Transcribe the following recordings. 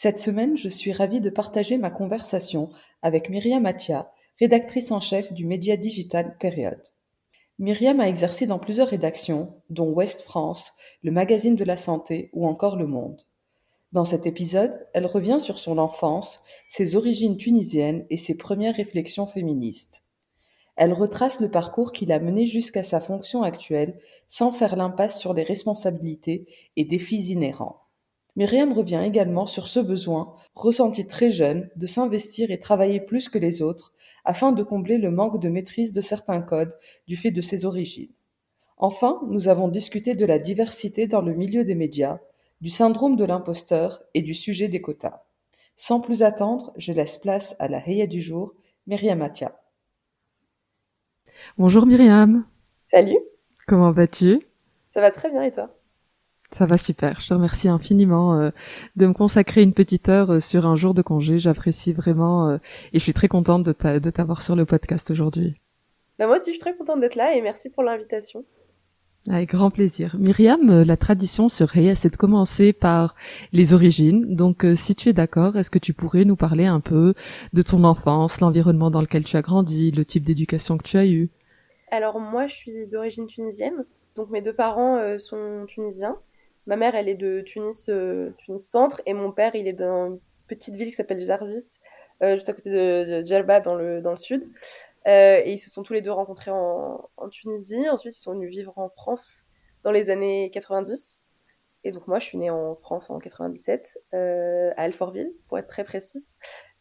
Cette semaine, je suis ravie de partager ma conversation avec Myriam Atia, rédactrice en chef du média digital Période. Myriam a exercé dans plusieurs rédactions, dont Ouest France, le magazine de la santé ou encore Le Monde. Dans cet épisode, elle revient sur son enfance, ses origines tunisiennes et ses premières réflexions féministes. Elle retrace le parcours qui l'a mené jusqu'à sa fonction actuelle sans faire l'impasse sur les responsabilités et défis inhérents. Myriam revient également sur ce besoin, ressenti très jeune, de s'investir et travailler plus que les autres afin de combler le manque de maîtrise de certains codes du fait de ses origines. Enfin, nous avons discuté de la diversité dans le milieu des médias, du syndrome de l'imposteur et du sujet des quotas. Sans plus attendre, je laisse place à la Heya du jour, Myriam Atia. Bonjour Myriam. Salut. Comment vas-tu? Ça va très bien et toi? Ça va super. Je te remercie infiniment euh, de me consacrer une petite heure euh, sur un jour de congé. J'apprécie vraiment euh, et je suis très contente de, t'avoir sur le podcast aujourd'hui. Bah moi aussi, je suis très contente d'être là et merci pour l'invitation. Avec grand plaisir. Myriam, la tradition serait, c'est de commencer par les origines. Donc, si tu es d'accord, est-ce que tu pourrais nous parler un peu de ton enfance, l'environnement dans lequel tu as grandi, le type d'éducation que tu as eu? Alors, moi, je suis d'origine tunisienne. Donc, mes deux parents sont tunisiens. Ma mère, elle est de Tunis, euh, Tunis Centre, et mon père, il est d'une petite ville qui s'appelle Zarzis, euh, juste à côté de, Djerba, dans le, dans le sud. Euh, et ils se sont tous les deux rencontrés en, Tunisie. Ensuite, ils sont venus vivre en France dans les années 90. Et donc, moi, je suis née en France en 97, à Alfortville, pour être très précise,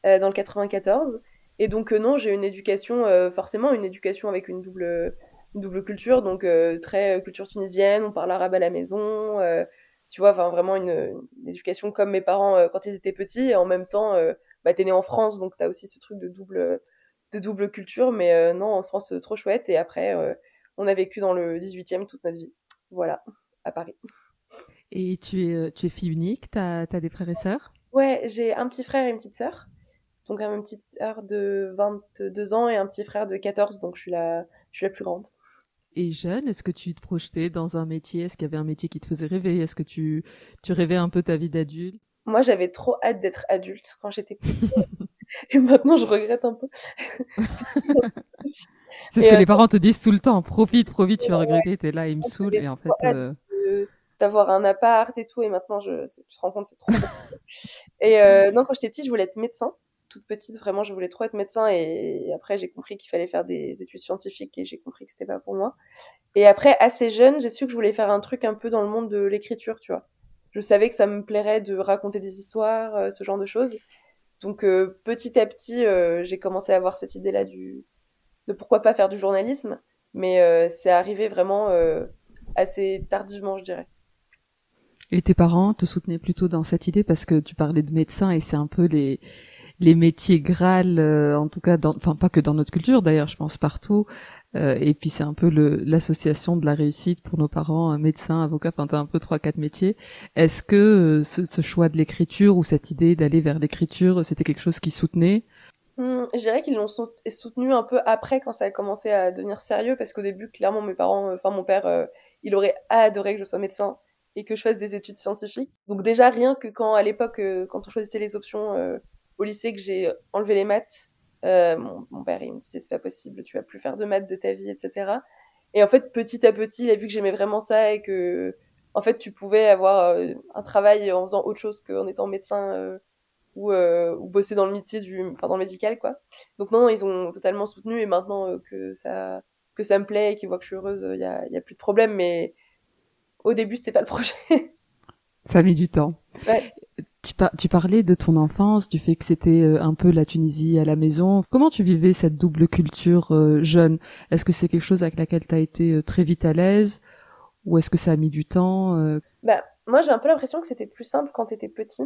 dans le 94. Et donc, non, j'ai une éducation, forcément, une éducation avec une double double culture, donc euh, très euh, culture tunisienne, on parle arabe à la maison, euh, tu vois, enfin vraiment une, éducation comme mes parents quand ils étaient petits, et en même temps, bah, t'es né en France, donc t'as aussi ce truc de double, de double culture, mais non, en France, trop chouette, et après, on a vécu dans le 18e toute notre vie, voilà, à Paris. Et tu es, tu es fille unique, t'as as des frères et sœurs? Ouais, j'ai un petit frère et une petite sœur. Donc une petite sœur de 22 ans et un petit frère de 14, donc je suis la, je suis la plus grande et jeune, est-ce que tu te projetais dans un métier? Est-ce qu'il y avait un métier qui te faisait rêver? Est-ce que tu, tu rêvais un peu ta vie d'adulte? Moi, j'avais trop hâte d'être adulte quand j'étais petite. et maintenant, je regrette un peu. C'est ce que les euh, parents te disent tout le temps. Profite, profite, tu vas regretter. T'es là, il me saoule. Et en fait, euh, d'avoir un appart et tout. Et maintenant, je, tu te rends compte, c'est trop. et euh, non, quand j'étais petite, je voulais être médecin toute petite, vraiment, je voulais trop être médecin et, après, j'ai compris qu'il fallait faire des études scientifiques et j'ai compris que c'était pas pour moi. Et après, assez jeune, j'ai su que je voulais faire un truc un peu dans le monde de l'écriture, tu vois. Je savais que ça me plairait de raconter des histoires, euh, ce genre de choses. Donc, euh, petit à petit, euh, j'ai commencé à avoir cette idée-là du de pourquoi pas faire du journalisme, mais c'est arrivé vraiment assez tardivement, je dirais. Et tes parents te soutenaient plutôt dans cette idée parce que tu parlais de médecin et c'est un peu les les métiers Graal, euh, en tout cas, dans, enfin pas que dans notre culture d'ailleurs, je pense partout. Euh, et puis c'est un peu l'association de la réussite pour nos parents, médecin, avocat, enfin t'as un peu trois quatre métiers. Est-ce que euh, ce, choix de l'écriture ou cette idée d'aller vers l'écriture, c'était quelque chose qui soutenait? Mmh, Je dirais qu'ils l'ont soutenu un peu après quand ça a commencé à devenir sérieux parce qu'au début clairement mes parents, enfin mon père il aurait adoré que je sois médecin et que je fasse des études scientifiques. Donc déjà rien que quand à l'époque, euh, quand on choisissait les options euh, au lycée, que j'ai enlevé les maths, euh, mon, père il me disait c'est pas possible, tu vas plus faire de maths de ta vie, etc. Et en fait petit à petit, il a vu que j'aimais vraiment ça et que en fait tu pouvais avoir un travail en faisant autre chose qu'en étant médecin ou, ou bosser dans le métier du, enfin dans le médical quoi. Donc non, ils ont totalement soutenu et maintenant que ça que ça me plaît et qu'ils voient que je suis heureuse, il y a, y a plus de problème. Mais au début, c'était pas le projet. Ça a mis du temps. Tu, parlais de ton enfance, du fait que c'était euh, un peu la Tunisie à la maison. Comment tu vivais cette double culture euh, jeune? Est-ce que c'est quelque chose avec laquelle tu as été euh, très vite à l'aise? Ou est-ce que ça a mis du temps bah, Moi, j'ai un peu l'impression que c'était plus simple quand tu étais petit.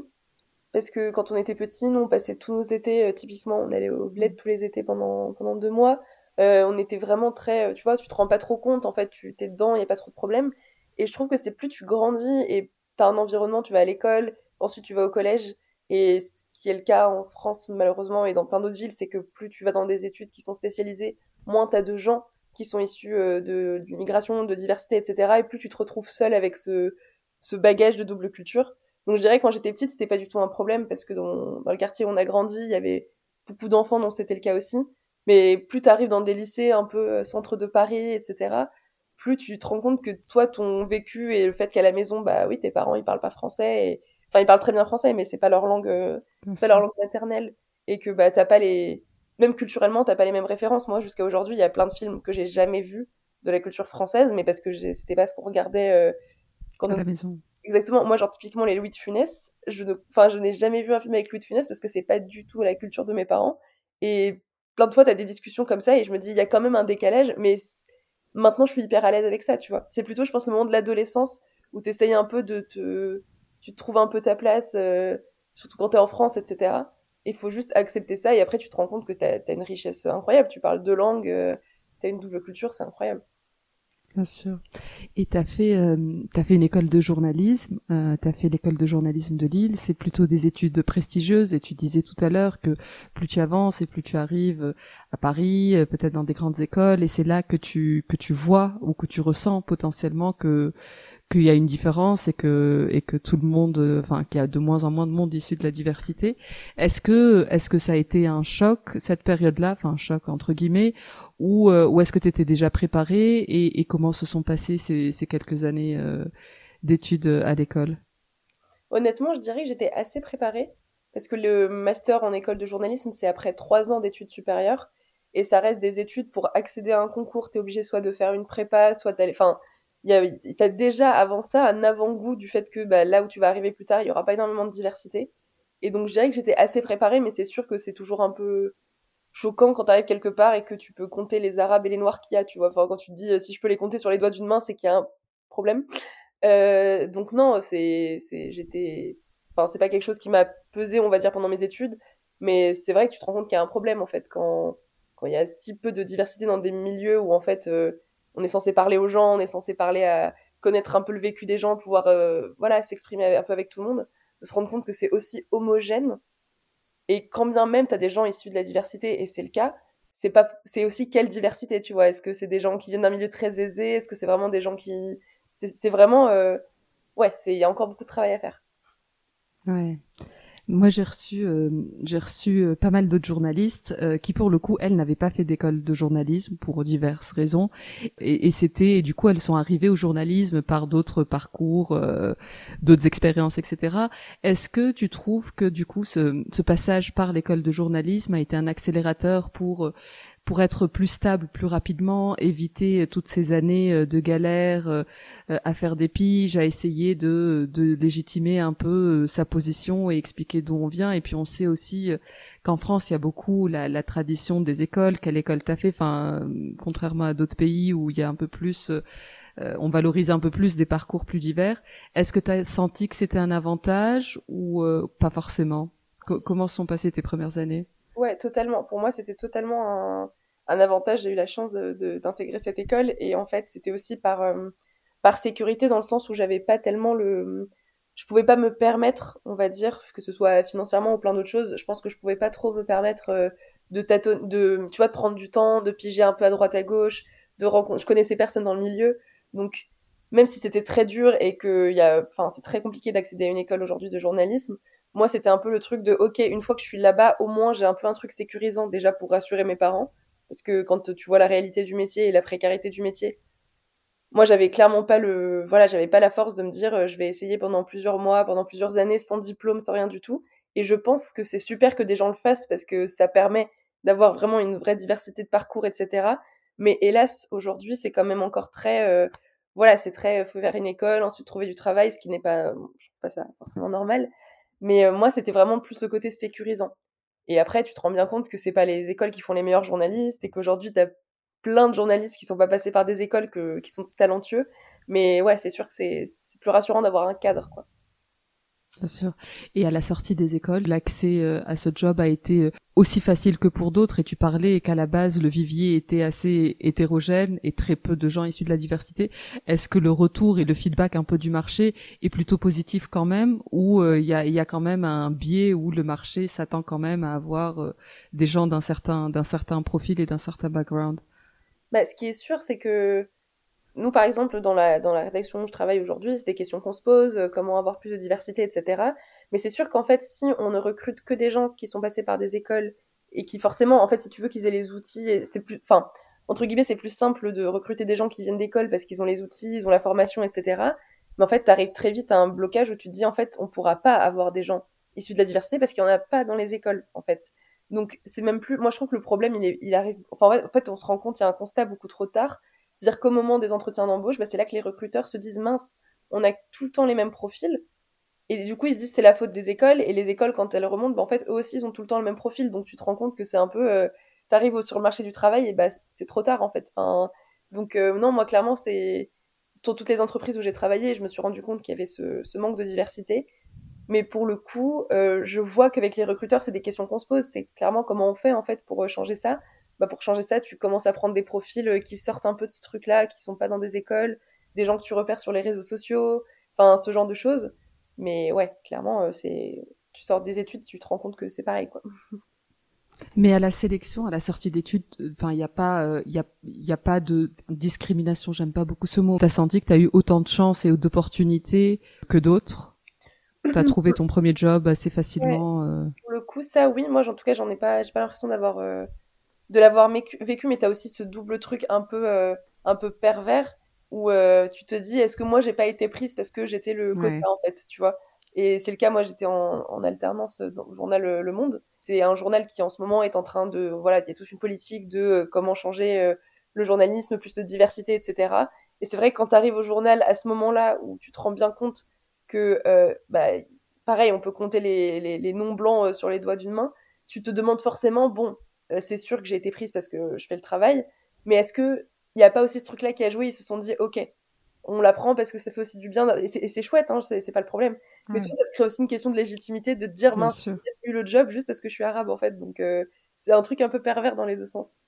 Parce que quand on était petit, nous, on passait tous nos étés, typiquement, on allait au bled tous les étés pendant, pendant deux mois. on était vraiment très... Tu vois, tu te rends pas trop compte, en fait, tu t'es dedans, il n'y a pas trop de problèmes. Et je trouve que c'est plus tu grandis et tu as un environnement, tu vas à l'école, ensuite tu vas au collège. Et ce qui est le cas en France, malheureusement, et dans plein d'autres villes, c'est que plus tu vas dans des études qui sont spécialisées, moins tu as de gens qui sont issus euh, de, l'immigration, de diversité, etc. Et plus tu te retrouves seul avec ce, ce bagage de double culture. Donc je dirais que quand j'étais petite, c'était pas du tout un problème parce que dans, dans le quartier où on a grandi, il y avait beaucoup d'enfants dont c'était le cas aussi. Mais plus tu arrives dans des lycées un peu euh, centre de Paris, etc., plus tu te rends compte que toi, ton vécu et le fait qu'à la maison, bah oui, tes parents, ils parlent pas français. Enfin, ils parlent très bien français, mais c'est pas leur langue, euh, c'est pas leur langue maternelle. Et que bah t'as pas les, même culturellement, t'as pas les mêmes références. Moi, jusqu'à aujourd'hui, il y a plein de films que j'ai jamais vus de la culture française, mais parce que c'était pas ce qu'on regardait euh, quand à la maison. Exactement. Moi, genre typiquement les Louis de Funès, je ne, enfin, je n'ai jamais vu un film avec Louis de Funès parce que c'est pas du tout la culture de mes parents. Et plein de fois, t'as des discussions comme ça et je me dis, il y a quand même un décalage, mais Maintenant, je suis hyper à l'aise avec ça, tu vois. C'est plutôt, je pense, le moment de l'adolescence où tu essayes un peu de te. Tu trouves un peu ta place, euh, surtout quand tu es en France, etc. Il faut juste accepter ça et après, tu te rends compte que tu as, une richesse incroyable. Tu parles deux langues, euh, tu as une double culture, c'est incroyable. Bien sûr. Et tu as fait euh, fait une école de journalisme, euh, tu as fait l'école de journalisme de Lille, c'est plutôt des études prestigieuses et tu disais tout à l'heure que plus tu avances et plus tu arrives euh, à Paris, euh, peut-être dans des grandes écoles et c'est là que tu que tu vois ou que tu ressens potentiellement que qu'il y a une différence et que et que tout le monde enfin qu'il y a de moins en moins de monde issu de la diversité. Est-ce que est-ce que ça a été un choc cette période-là, enfin un choc entre guillemets ou, euh, ou est-ce que tu étais déjà préparé et, et, comment se sont passées ces, ces quelques années euh, d'études euh, à l'école? Honnêtement, je dirais que j'étais assez préparée parce que le master en école de journalisme, c'est après trois ans d'études supérieures et ça reste des études pour accéder à un concours. Tu es obligé soit de faire une prépa, soit d'aller. Enfin, tu as déjà avant ça un avant-goût du fait que bah, là où tu vas arriver plus tard, il y aura pas énormément de diversité. Et donc, je dirais que j'étais assez préparée, mais c'est sûr que c'est toujours un peu choquant quand tu arrives quelque part et que tu peux compter les arabes et les noirs qu'il y a, tu vois. Enfin, quand tu te dis euh, si je peux les compter sur les doigts d'une main, c'est qu'il y a un problème. Euh, donc non, c'est, c'est, j'étais, enfin, c'est pas quelque chose qui m'a pesé, on va dire, pendant mes études, mais c'est vrai que tu te rends compte qu'il y a un problème en fait quand quand il y a si peu de diversité dans des milieux où en fait euh, on est censé parler aux gens, on est censé parler à connaître un peu le vécu des gens, pouvoir voilà s'exprimer un peu avec tout le monde, de se rendre compte que c'est aussi homogène et quand bien même tu as des gens issus de la diversité, et c'est le cas, c'est pas c'est aussi quelle diversité, tu vois. Est-ce que c'est des gens qui viennent d'un milieu très aisé? Est-ce que c'est vraiment des gens qui. C'est vraiment. Euh... Ouais, il y a encore beaucoup de travail à faire. Ouais. Moi, j'ai reçu, euh, j'ai reçu euh, pas mal d'autres journalistes euh, qui, pour le coup, elles n'avaient pas fait d'école de journalisme pour diverses raisons, et, et c'était, du coup, elles sont arrivées au journalisme par d'autres parcours, d'autres expériences, etc. Est-ce que tu trouves que, du coup, ce, ce passage par l'école de journalisme a été un accélérateur pour pour être plus stable plus rapidement, éviter toutes ces années euh, de galère euh, à faire des piges, à essayer de, de légitimer un peu euh, sa position et expliquer d'où on vient. Et puis on sait aussi qu'en France, il y a beaucoup la, la tradition des écoles. Quelle école t'as fait Enfin, contrairement à d'autres pays où il y a un peu plus on valorise un peu plus des parcours plus divers. Est-ce que tu as senti que c'était un avantage ou pas forcément? Comment sont passées tes premières années? Ouais, totalement. Pour moi, c'était totalement un, avantage. J'ai eu la chance d'intégrer cette école et en fait, c'était aussi par, euh, par sécurité dans le sens où j'avais pas tellement le. Je pouvais pas me permettre, on va dire, que ce soit financièrement ou plein d'autres choses. Je pense que je pouvais pas trop me permettre euh, de tâtonner, de, tu vois, de prendre du temps, de piger un peu à droite à gauche, de rencontrer. Je connaissais personne dans le milieu, donc même si c'était très dur et que enfin, c'est très compliqué d'accéder à une école aujourd'hui de journalisme, moi, c'était un peu le truc de, OK, une fois que je suis là-bas, au moins, j'ai un peu un truc sécurisant déjà pour rassurer mes parents. Parce que quand tu vois la réalité du métier et la précarité du métier, moi, j'avais clairement pas le, voilà, j'avais pas la force de me dire, euh, je vais essayer pendant plusieurs mois, pendant plusieurs années, sans diplôme, sans rien du tout. Et je pense que c'est super que des gens le fassent parce que ça permet d'avoir vraiment une vraie diversité de parcours, etc. Mais hélas, aujourd'hui, c'est quand même encore très, euh, voilà, c'est très, faut faire une école, ensuite trouver du travail, ce qui n'est pas, je trouve pas ça forcément normal. Mais euh, moi, c'était vraiment plus le côté sécurisant. Et après, tu te rends bien compte que c'est pas les écoles qui font les meilleurs journalistes et qu'aujourd'hui, tu as plein de journalistes qui sont pas passés par des écoles qui sont talentueux. Mais ouais, c'est sûr que c'est plus rassurant d'avoir un cadre, quoi. Bien sûr. Et à la sortie des écoles, l'accès euh, à ce job a été euh, aussi facile que pour d'autres. Et tu parlais qu'à la base, le vivier était assez hétérogène et très peu de gens issus de la diversité. Est-ce que le retour et le feedback un peu du marché est plutôt positif quand même, ou euh, il y, a, quand même un biais où le marché s'attend quand même à avoir des gens d'un certain d'un certain profil et d'un certain background? Bah, ce qui est sûr, c'est que nous, par exemple, dans la, dans la rédaction où je travaille aujourd'hui, c'est des questions qu'on se pose, euh, comment avoir plus de diversité, etc. Mais c'est sûr qu'en fait, si on ne recrute que des gens qui sont passés par des écoles et qui forcément, en fait, si tu veux qu'ils aient les outils, c'est plus, enfin, entre guillemets, c'est plus simple de recruter des gens qui viennent d'école parce qu'ils ont les outils, ils ont la formation, etc. Mais en fait, tu arrives très vite à un blocage où tu te dis, en fait, on pourra pas avoir des gens issus de la diversité parce qu'il y en a pas dans les écoles, en fait. Donc, c'est même plus, moi, je trouve que le problème, il, il arrive, enfin, en fait, on se rend compte, il y a un constat beaucoup trop tard c'est-à-dire qu'au moment des entretiens d'embauche, bah, c'est là que les recruteurs se disent mince, on a tout le temps les mêmes profils. Et du coup, ils se disent c'est la faute des écoles. Et les écoles, quand elles remontent, bah, en fait, eux aussi, ils ont tout le temps le même profil. Donc tu te rends compte que c'est un peu. Euh, T'arrives sur le marché du travail et bah, c'est trop tard, en fait. Donc, euh, non, moi, clairement, c'est. Dans toutes les entreprises où j'ai travaillé, je me suis rendu compte qu'il y avait ce, ce, manque de diversité. Mais pour le coup, euh, je vois qu'avec les recruteurs, c'est des questions qu'on se pose. C'est clairement comment on fait, en fait, pour euh, changer ça. Bah, pour changer ça, tu commences à prendre des profils euh, qui sortent un peu de ce truc-là, qui sont pas dans des écoles, des gens que tu repères sur les réseaux sociaux, enfin ce genre de choses. Mais ouais, clairement, euh, c'est tu sors des études, tu te rends compte que c'est pareil, quoi. Mais à la sélection, à la sortie d'études, euh, enfin, il n'y a pas, il a, y a pas de discrimination. J'aime pas beaucoup ce mot. T'as senti que t'as eu autant de chance et d'opportunités que d'autres? T'as trouvé ton premier job assez facilement. Pour le coup, ça, oui. Moi, en tout cas, j'en ai pas, j'ai pas l'impression d'avoir de l'avoir vécu, mais tu as aussi ce double truc un peu, euh, un peu pervers où euh, tu te dis est-ce que moi j'ai pas été prise parce que j'étais le quota en fait, tu vois? Et c'est le cas, moi j'étais en, alternance dans le journal euh, Le Monde. C'est un journal qui en ce moment est en train de. Voilà, il y a toute une politique de comment changer le journalisme, plus de diversité, etc. Et c'est vrai que quand tu arrives au journal à ce moment-là où tu te rends bien compte que, bah, pareil, on peut compter les, les, les noms blancs sur les doigts d'une main, tu te demandes forcément, bon, c'est sûr que j'ai été prise parce que je fais le travail, mais est-ce que il n'y a pas aussi ce truc-là qui a joué Ils se sont dit, ok, on l'apprend parce que ça fait aussi du bien, et c'est chouette, hein, c'est pas le problème. Mais tout ça crée aussi une question de légitimité de dire, mince, j'ai eu le job juste parce que je suis arabe en fait. Donc euh, c'est un truc un peu pervers dans les deux sens.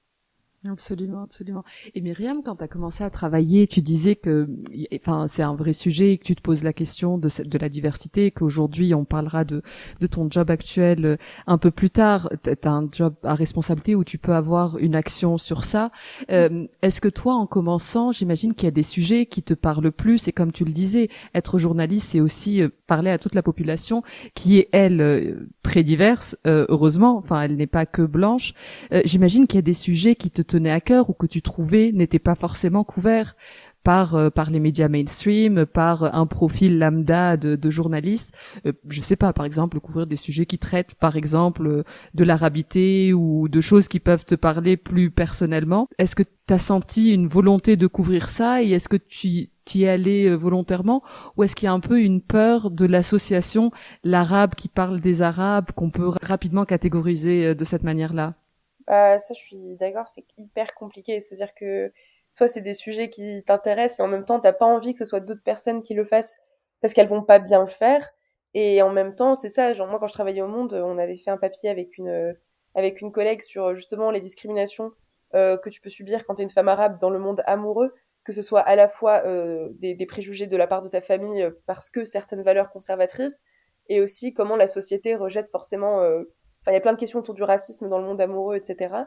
Absolument, absolument. Et Myriam, quand tu as commencé à travailler, tu disais que, enfin, c'est un vrai sujet et que tu te poses la question de, de la diversité, qu'aujourd'hui on parlera de, de ton job actuel euh, un peu plus tard. Tu as un job à responsabilité où tu peux avoir une action sur ça. Euh, Est-ce que toi, en commençant, j'imagine qu'il y a des sujets qui te parlent plus et comme tu le disais, être journaliste, c'est aussi euh, parler à toute la population qui est, elle, très diverse, heureusement. Enfin, elle n'est pas que blanche. j'imagine qu'il y a des sujets qui te tenait à cœur ou que tu trouvais n'était pas forcément couvert par euh, par les médias mainstream, par un profil lambda de, de journalistes. Euh, je sais pas, par exemple, couvrir des sujets qui traitent, par exemple, de l'arabité ou de choses qui peuvent te parler plus personnellement. Est-ce que tu as senti une volonté de couvrir ça et est-ce que tu y es allé euh, volontairement ou est-ce qu'il y a un peu une peur de l'association l'arabe qui parle des arabes qu'on peut rapidement catégoriser de cette manière-là? Bah, ça, je suis d'accord, c'est hyper compliqué. C'est-à-dire que soit c'est des sujets qui t'intéressent et en même temps, t'as pas envie que ce soit d'autres personnes qui le fassent parce qu'elles vont pas bien le faire. Et en même temps, c'est ça. Genre, moi, quand je travaillais au Monde, on avait fait un papier avec une, avec une collègue sur justement les discriminations euh, que tu peux subir quand tu es une femme arabe dans le monde amoureux, que ce soit à la fois euh, des, préjugés de la part de ta famille euh, parce que certaines valeurs conservatrices, et aussi comment la société rejette forcément euh, il y a plein de questions autour du racisme dans le monde amoureux, etc.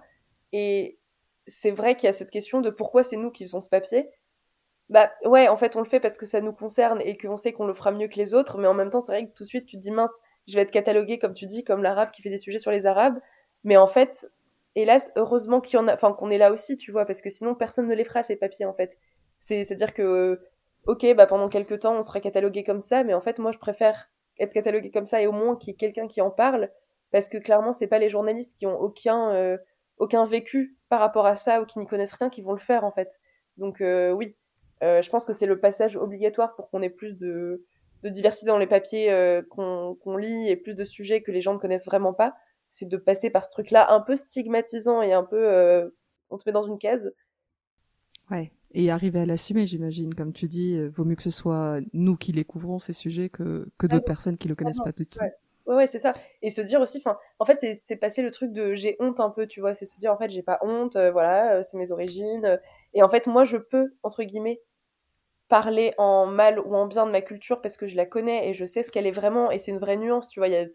Et c'est vrai qu'il y a cette question de pourquoi c'est nous qui faisons ce papier. bah ouais, en fait, on le fait parce que ça nous concerne et qu'on sait qu'on le fera mieux que les autres, mais en même temps, c'est vrai que tout de suite, tu te dis mince, je vais être catalogué, comme tu dis, comme l'arabe qui fait des sujets sur les arabes. Mais en fait, hélas, heureusement qu'il y en a, enfin, qu'on est là aussi, tu vois, parce que sinon, personne ne les fera, ces papiers, en fait. C'est-à-dire que, ok, bah, pendant quelques temps, on sera catalogué comme ça, mais en fait, moi, je préfère être catalogué comme ça et au moins qu'il y ait quelqu'un qui en parle, parce que clairement, c'est pas les journalistes qui ont aucun, euh, aucun vécu par rapport à ça ou qui n'y connaissent rien qui vont le faire, en fait. Donc, euh, oui, euh, je pense que c'est le passage obligatoire pour qu'on ait plus de, de, diversité dans les papiers qu'on lit et plus de sujets que les gens ne connaissent vraiment pas. C'est de passer par ce truc-là un peu stigmatisant et un peu on te met dans une case. Ouais. Et arriver à l'assumer, j'imagine, comme tu dis, vaut mieux que ce soit nous qui les couvrons ces sujets que, que d'autres personnes qui le connaissent pas tout. Ouais. Ouais, c'est ça. Et se dire aussi, enfin, en fait, c'est passer le truc de j'ai honte un peu, tu vois. C'est se dire, en fait, j'ai pas honte, voilà, c'est mes origines. Et en fait, moi, je peux, entre guillemets, parler en mal ou en bien de ma culture parce que je la connais et je sais ce qu'elle est vraiment et c'est une vraie nuance, tu vois. Y a...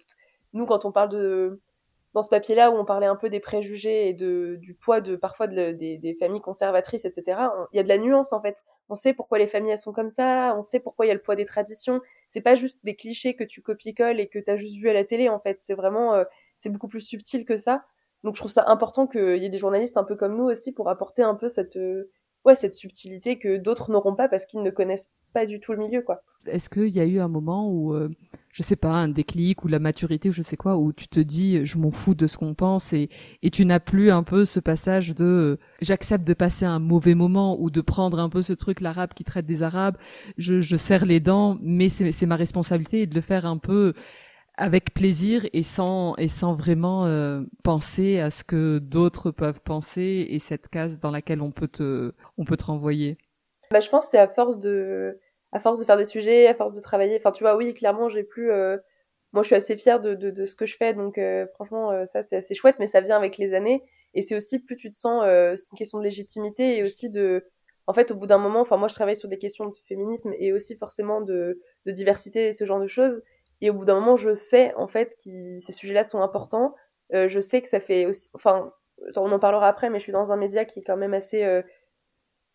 Nous, quand on parle de. Dans ce papier-là où on parlait un peu des préjugés et de, du poids de parfois de, des, familles conservatrices, etc., il y a de la nuance en fait. On sait pourquoi les familles elles sont comme ça, on sait pourquoi il y a le poids des traditions. C'est pas juste des clichés que tu copies-colles et que tu as juste vu à la télé en fait. C'est vraiment. Euh, c'est beaucoup plus subtil que ça. Donc je trouve ça important qu'il y ait des journalistes un peu comme nous aussi pour apporter un peu cette, ouais, cette subtilité que d'autres n'auront pas parce qu'ils ne connaissent pas du tout le milieu, quoi. Est-ce qu'il y a eu un moment où, euh, je sais pas, un déclic ou la maturité ou je sais quoi, où tu te dis, je m'en fous de ce qu'on pense et, et tu n'as plus un peu ce passage de, euh, j'accepte de passer un mauvais moment ou de prendre un peu ce truc, l'arabe qui traite des arabes, je, je serre les dents, mais c'est ma responsabilité de le faire un peu avec plaisir et sans et sans vraiment euh, penser à ce que d'autres peuvent penser et cette case dans laquelle on peut te on peut te renvoyer. Bah, je pense c'est à force de à force de faire des sujets, à force de travailler. Enfin tu vois oui clairement j'ai plus euh... moi je suis assez fière de, de, ce que je fais donc euh, franchement ça c'est assez chouette mais ça vient avec les années et c'est aussi plus tu te sens c'est une question de légitimité et aussi de en fait au bout d'un moment enfin moi je travaille sur des questions de féminisme et aussi forcément de de diversité et ce genre de choses et au bout d'un moment, je sais en fait que ces sujets-là sont importants. Euh, je sais que ça fait aussi, enfin, on en parlera après, mais je suis dans un média qui est quand même assez, euh,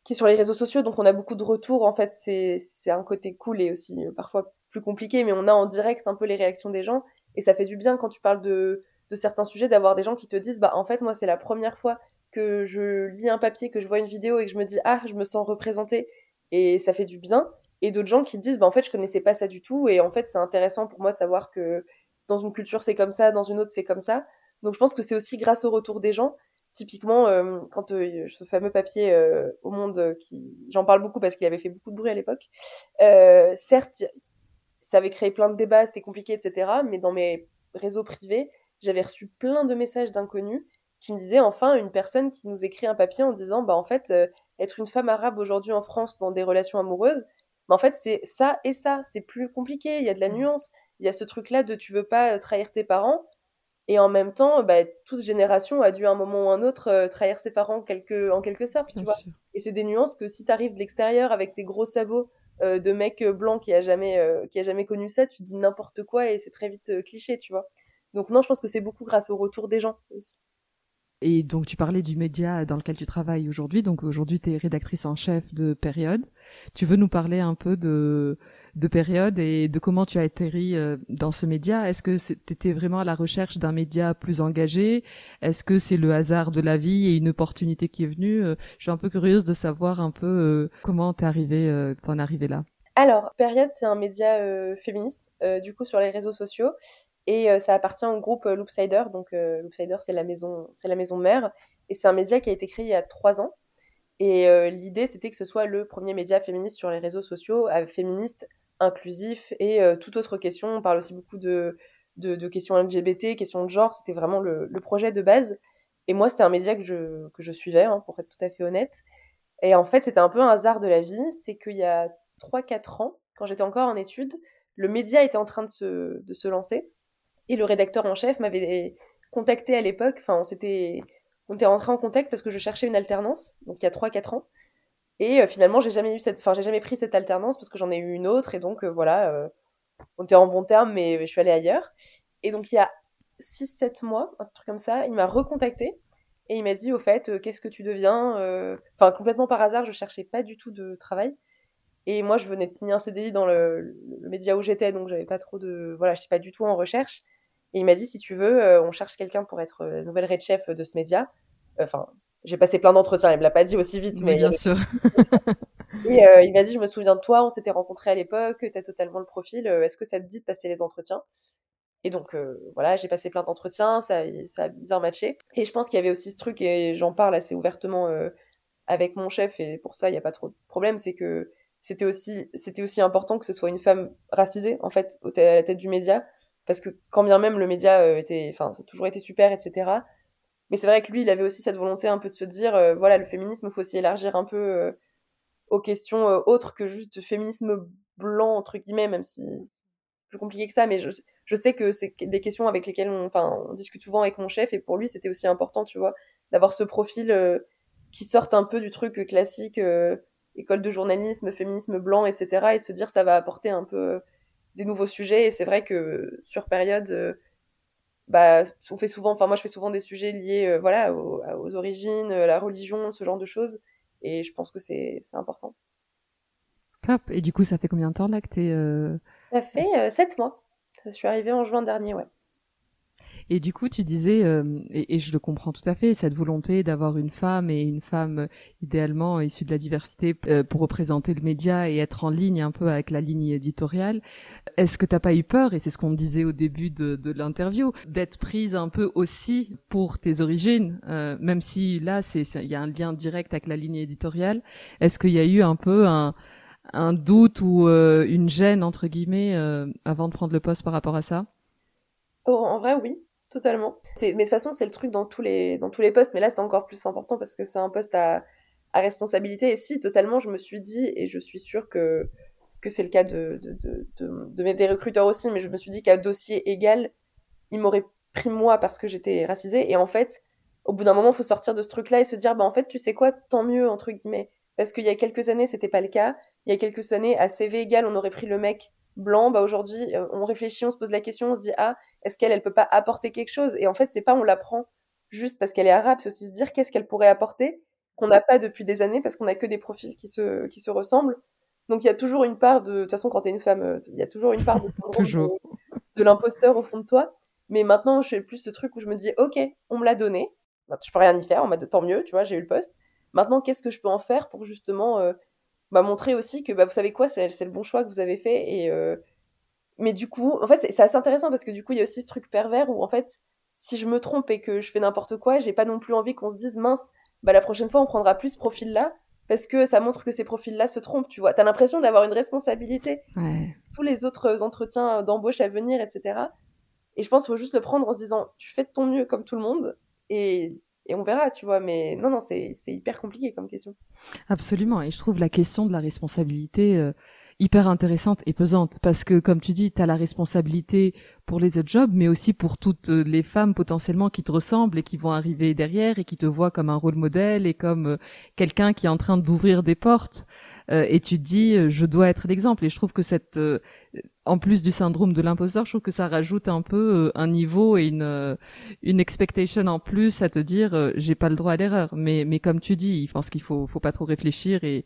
qui est sur les réseaux sociaux, donc on a beaucoup de retours. En fait, c'est un côté cool et aussi euh, parfois plus compliqué, mais on a en direct un peu les réactions des gens et ça fait du bien quand tu parles de de certains sujets d'avoir des gens qui te disent bah en fait moi c'est la première fois que je lis un papier, que je vois une vidéo et que je me dis ah je me sens représentée et ça fait du bien et d'autres gens qui disent bah en fait je connaissais pas ça du tout. Et en fait c'est intéressant pour moi de savoir que dans une culture c'est comme ça dans une autre c'est comme ça. Donc je pense que c'est aussi grâce au retour des gens. Typiquement euh, quand euh, ce fameux papier euh, au monde j'en parle beaucoup parce qu'il avait fait beaucoup de bruit à l'époque. Certes ça avait créé plein de débats c'était compliqué etc mais dans mes réseaux privés j'avais reçu plein de messages d'inconnus qui me disaient enfin une personne qui nous écrit un papier en disant bah en fait être une femme arabe aujourd'hui en France dans des relations amoureuses mais en fait, c'est ça et ça. C'est plus compliqué. Il y a de la mmh. nuance. Il y a ce truc-là de tu veux pas euh, trahir tes parents. Et en même temps, bah, toute génération a dû à un moment ou un autre euh, trahir ses parents quelque, en quelque sorte, tu vois. Et c'est des nuances que si tu arrives de l'extérieur avec tes gros sabots euh, de mec blanc qui a jamais, qui a jamais connu ça, tu dis n'importe quoi et c'est très vite cliché, tu vois. Donc non, je pense que c'est beaucoup grâce au retour des gens aussi. Et donc tu parlais du média dans lequel tu travailles aujourd'hui. Donc aujourd'hui tu es rédactrice en chef de Période. Tu veux nous parler un peu de, de Période et de comment tu as atterri euh, dans ce média? Est-ce que tu étais vraiment à la recherche d'un média plus engagé? Est-ce que c'est le hasard de la vie et une opportunité qui est venue? Euh, Je suis un peu curieuse de savoir un peu euh, comment t'es arrivé, t'en arrivé là. Alors, Période, c'est un média féministe, du coup, sur les réseaux sociaux. Et ça appartient au groupe Loopsider. Donc Loopsider, c'est la maison, c'est la maison mère. Et c'est un média qui a été créé il y a trois ans. Et l'idée, c'était que ce soit le premier média féministe sur les réseaux sociaux, féministe, inclusif et toute autre question. On parle aussi beaucoup de, de, de questions LGBT, questions de genre. C'était vraiment le, le, projet de base. Et moi, c'était un média que je, que je suivais, hein, pour être tout à fait honnête. Et en fait, c'était un peu un hasard de la vie. C'est qu'il y a 3-4 ans, quand j'étais encore en études, le média était en train de se, de se lancer. Et le rédacteur en chef m'avait contacté à l'époque, enfin on s'était on était rentré en contact parce que je cherchais une alternance, donc il y a 3-4 ans. Et euh, finalement, j'ai jamais eu cette, enfin j'ai jamais pris cette alternance parce que j'en ai eu une autre et donc euh, voilà, euh, on était en bon terme, mais je suis allée ailleurs. Et donc il y a 6-7 mois, un truc comme ça, il m'a recontacté Et il m'a dit, au fait, qu'est-ce que tu deviens Enfin, complètement par hasard, je cherchais pas du tout de travail. Et moi, je venais de signer un CDI dans le, média où j'étais, donc j'avais pas trop de. Voilà, j'étais pas du tout en recherche. Et il m'a dit, si tu veux, on cherche quelqu'un pour être la nouvelle red chef de ce média. Enfin, j'ai passé plein d'entretiens, il me l'a pas dit aussi vite, mais. bien sûr. et euh, il m'a dit, je me souviens de toi, on s'était rencontrés à l'époque, tu as totalement le profil, euh, est-ce que ça te dit de passer les entretiens? Et donc, euh, voilà, j'ai passé plein d'entretiens, ça, ça a bien matché. Et je pense qu'il y avait aussi ce truc, et j'en parle assez ouvertement avec mon chef, et pour ça, il n'y a pas trop de problème, c'est que c'était aussi, c'était aussi important que ce soit une femme racisée, en fait, à la tête du média, parce que quand bien même le média était, enfin, ça a toujours été super, etc., mais c'est vrai que lui, il avait aussi cette volonté un peu de se dire, euh, voilà, le féminisme, il faut aussi élargir un peu euh, aux questions euh, autres que juste féminisme blanc, entre guillemets, même si c'est plus compliqué que ça. Mais je, sais que c'est des questions avec lesquelles on, on discute souvent avec mon chef, et pour lui, c'était aussi important, tu vois, d'avoir ce profil qui sorte un peu du truc classique, école de journalisme, féminisme blanc, etc., et de se dire, ça va apporter un peu des nouveaux sujets. Et c'est vrai que sur période bah, on fait souvent, enfin moi je fais souvent des sujets liés, euh, voilà, aux, origines, à la religion, ce genre de choses, et je pense que c'est important. Top. Et du coup, ça fait combien de temps là que t'es euh... Ça fait euh, sept mois. Je suis arrivée en juin dernier, ouais. Et du coup, tu disais, euh, et, je le comprends tout à fait, cette volonté d'avoir une femme et une femme euh, idéalement issue de la diversité euh, pour représenter le média et être en ligne un peu avec la ligne éditoriale. Est-ce que t'as pas eu peur, et c'est ce qu'on disait au début de, de l'interview, d'être prise un peu aussi pour tes origines, même si là, c'est il y a un lien direct avec la ligne éditoriale. Est-ce qu'il y a eu un peu un un doute ou une gêne entre guillemets avant de prendre le poste par rapport à ça? Oh, En vrai, oui. Totalement. Mais de toute façon, c'est le truc dans tous les, dans tous les postes, mais là, c'est encore plus important parce que c'est un poste à, responsabilité. Et si, totalement, je me suis dit, et je suis sûre que, que c'est le cas de, de, de, de, des recruteurs aussi, mais je me suis dit qu'à dossier égal, ils m'auraient pris moi parce que j'étais racisée. Et en fait, au bout d'un moment, il faut sortir de ce truc-là et se dire, bah, en fait, tu sais quoi, tant mieux, entre guillemets. Parce qu'il y a quelques années, c'était pas le cas. Il y a quelques années, à CV égal, on aurait pris le mec blanc, bah aujourd'hui, euh, on réfléchit, on se pose la question, on se dit ah, est-ce qu'elle, elle peut pas apporter quelque chose? Et en fait, c'est pas on l'apprend juste parce qu'elle est arabe, c'est aussi se dire qu'est-ce qu'elle pourrait apporter qu'on n'a pas depuis des années parce qu'on a que des profils qui se qui se ressemblent. Donc il y a toujours une part de, de toute façon, quand t'es une femme, euh, il y a toujours une part de de, de l'imposteur au fond de toi. Mais maintenant, je fais plus ce truc où je me dis ok, on me l'a donné, je peux rien y faire, on m'a tant mieux, tu vois, j'ai eu le poste. Maintenant, qu'est-ce que je peux en faire pour justement euh, bah, montrer aussi que bah, vous savez quoi, c'est le bon choix que vous avez fait. Et, euh, Mais du coup, en fait, c'est assez intéressant parce que du coup, il y a aussi ce truc pervers où en fait, si je me trompe et que je fais n'importe quoi, j'ai pas non plus envie qu'on se dise mince, bah la prochaine fois on prendra plus ce profil-là parce que ça montre que ces profils-là se trompent, tu vois. T'as l'impression d'avoir une responsabilité. Tous les autres entretiens d'embauche à venir, etc. Et je pense qu'il faut juste le prendre en se disant, tu fais de ton mieux comme tout le monde et et on verra, tu vois. Mais non, non, c'est hyper compliqué comme question. Absolument. Et je trouve la question de la responsabilité euh, hyper intéressante et pesante parce que, comme tu dis, tu as la responsabilité pour les autres jobs, mais aussi pour toutes les femmes potentiellement qui te ressemblent et qui vont arriver derrière et qui te voient comme un rôle modèle et comme euh, quelqu'un qui est en train d'ouvrir des portes. Euh, et tu te dis euh, je dois être l'exemple et je trouve que cette euh, en plus du syndrome de l'imposteur je trouve que ça rajoute un peu un niveau et une une expectation en plus à te dire j'ai pas le droit à l'erreur mais mais comme tu dis je pense qu'il faut faut pas trop réfléchir et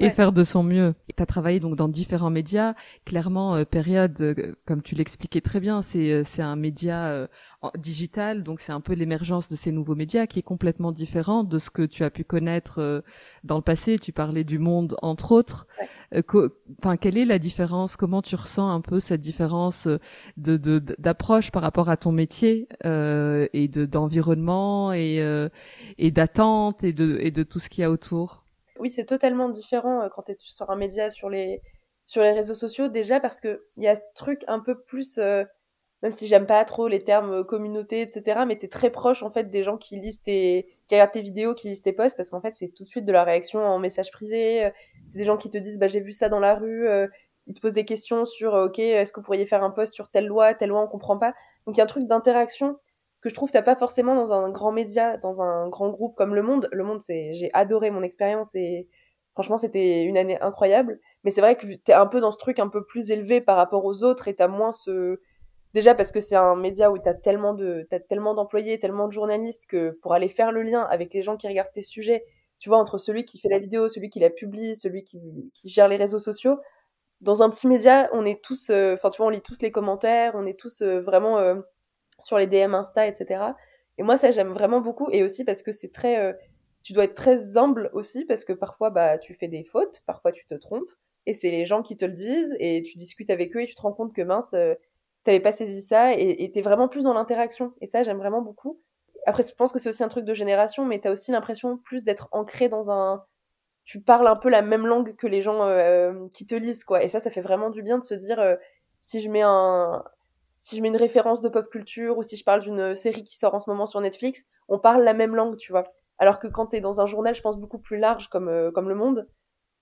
et faire de son mieux. Tu as travaillé donc dans différents médias. Clairement, euh, Période, euh, comme tu l'expliquais très bien, c'est euh, c'est un média digital, donc c'est un peu l'émergence de ces nouveaux médias qui est complètement différent de ce que tu as pu connaître dans le passé. Tu parlais du Monde entre autres. Enfin, quelle est la différence? Comment tu ressens un peu cette différence de d'approche par rapport à ton métier et de d'environnement et et d'attente et de et de tout ce qu'il y a autour? Oui, c'est totalement différent euh, quand tu es sur un média, sur les, sur les réseaux sociaux, déjà parce qu'il y a ce truc un peu plus, euh, même si j'aime pas trop les termes euh, communauté, etc., mais tu es très proche en fait des gens qui lisent tes, qui regardent tes vidéos, qui lisent tes posts, parce qu'en fait c'est tout de suite de la réaction en message privé, c'est des gens qui te disent bah j'ai vu ça dans la rue, ils te posent des questions sur ok est-ce que vous pourriez faire un post sur telle loi, telle loi on comprend pas, donc il y a un truc d'interaction que je trouve t'as pas forcément dans un grand média, dans un grand groupe comme Le Monde. Le Monde, c'est, j'ai adoré mon expérience et franchement, c'était une année incroyable. Mais c'est vrai que t'es un peu dans ce truc un peu plus élevé par rapport aux autres et t'as moins ce, Déjà parce que c'est un média où tu as tellement de t'as tellement d'employés, tellement de journalistes que pour aller faire le lien avec les gens qui regardent tes sujets, tu vois entre celui qui fait la vidéo, celui qui la publie, celui qui, qui gère les réseaux sociaux, dans un petit média, on est tous euh, enfin tu vois, on lit tous les commentaires, on est tous euh, vraiment euh, sur les DM Insta etc. Et moi ça j'aime vraiment beaucoup et aussi parce que c'est très tu dois être très humble aussi parce que parfois bah tu fais des fautes, parfois tu te trompes et c'est les gens qui te le disent et tu discutes avec eux et tu te rends compte que mince t'avais pas saisi ça et t'es vraiment plus dans l'interaction. Et ça, j'aime vraiment beaucoup. Après, je pense que c'est aussi un truc de génération, mais t'as aussi l'impression plus d'être ancré dans un. Tu parles un peu la même langue que les gens euh, qui te lisent, quoi. Et ça, ça fait vraiment du bien de se dire euh, si je mets un. Si je mets une référence de pop culture ou si je parle d'une série qui sort en ce moment sur Netflix, on parle la même langue, tu vois. Alors que quand t'es dans un journal, je pense beaucoup plus large comme, euh, comme Le Monde,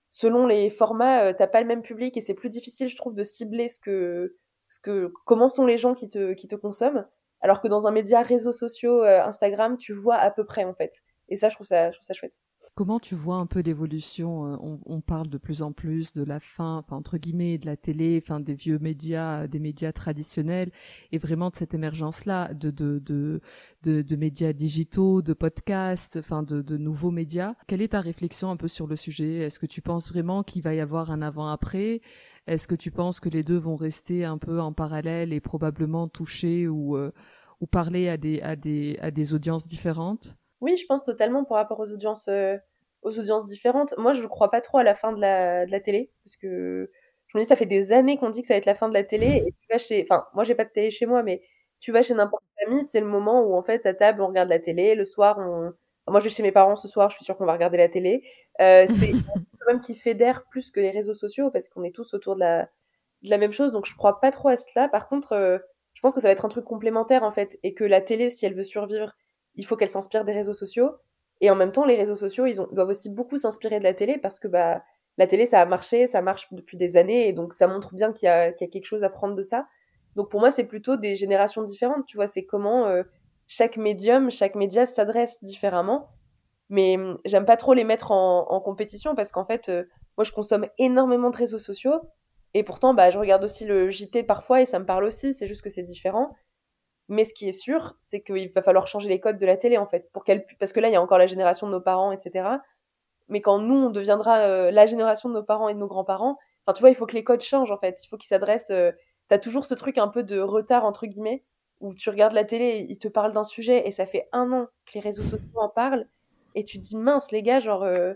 selon les formats, t'as pas le même public et c'est plus difficile, je trouve, de cibler ce que, que comment sont les gens qui te, qui te consomment, alors que dans un média réseaux sociaux, euh, Instagram, tu vois à peu près en fait. Et ça, je trouve ça, je trouve ça chouette. Comment tu vois un peu l'évolution euh, on, parle de plus en plus de la fin, enfin, entre guillemets, de la télé, enfin des vieux médias, des médias traditionnels, et vraiment de cette émergence-là de de, de de, médias digitaux, de podcasts, enfin de, de nouveaux médias. Quelle est ta réflexion un peu sur le sujet? Est-ce que tu penses vraiment qu'il va y avoir un avant-après? Est-ce que tu penses que les deux vont rester un peu en parallèle et probablement toucher ou, euh, ou parler à des, à, des, à des audiences différentes? Oui, je pense totalement par rapport aux audiences, euh, aux audiences différentes. Moi, je ne crois pas trop à la fin de la, de la télé, parce que je me dis, ça fait des années qu'on dit que ça va être la fin de la télé, et tu vas chez... Enfin, moi, j'ai pas de télé chez moi, mais tu vas chez n'importe quelle amie, c'est le moment où, en fait, à table, on regarde la télé, le soir, on... Moi, je vais chez mes parents ce soir, je suis sûre qu'on va regarder la télé. Euh, c'est même qui fédère plus que les réseaux sociaux parce qu'on est tous autour de la, de la même chose. Donc je crois pas trop à cela. Par contre, euh, je pense que ça va être un truc complémentaire en fait et que la télé, si elle veut survivre, il faut qu'elle s'inspire des réseaux sociaux. Et en même temps, les réseaux sociaux, ils, doivent aussi beaucoup s'inspirer de la télé parce que bah la télé, ça a marché, ça marche depuis des années et donc ça montre bien qu'il y, y a quelque chose à prendre de ça. Donc pour moi, c'est plutôt des générations différentes. Tu vois, c'est comment euh, chaque médium, chaque média s'adresse différemment mais hum, j'aime pas trop les mettre en, compétition parce qu'en fait, euh, moi, je consomme énormément de réseaux sociaux. Et pourtant, bah, je regarde aussi le JT parfois et ça me parle aussi. C'est juste que c'est différent. Mais ce qui est sûr, c'est qu'il va falloir changer les codes de la télé, en fait. Pour qu'elle... Parce que là, il y a encore la génération de nos parents, etc. Mais quand nous, on deviendra euh, la génération de nos parents et de nos grands-parents, enfin, tu vois, il faut que les codes changent, en fait. Il faut qu'ils s'adressent. Euh... T'as toujours ce truc un peu de retard, entre guillemets, où tu regardes la télé, ils te parlent d'un sujet et ça fait un an que les réseaux sociaux en parlent et tu te dis mince les gars genre euh,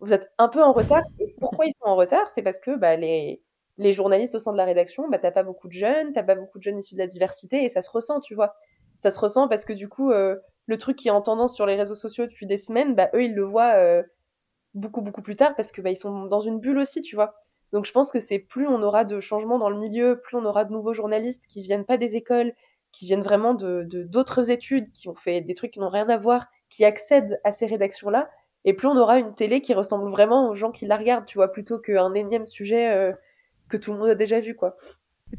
vous êtes un peu en retard et pourquoi ils sont en retard? C'est parce que bah, les les journalistes au sein de la rédaction bah t'as pas beaucoup de jeunes t'as pas beaucoup de jeunes issus de la diversité et ça se ressent tu vois. Ça se ressent parce que du coup euh, le truc qui est en tendance sur les réseaux sociaux depuis des semaines bah eux ils le voient euh, beaucoup beaucoup plus tard parce que bah ils sont dans une bulle aussi tu vois. Donc je pense que c'est plus on aura de changements dans le milieu plus on aura de nouveaux journalistes qui viennent pas des écoles qui viennent vraiment de d'autres études qui ont fait des trucs qui n'ont rien à voir qui accèdent à ces rédactions-là, et plus on aura une télé qui ressemble vraiment aux gens qui la regardent, tu vois, plutôt qu'un énième sujet euh, que tout le monde a déjà vu, quoi.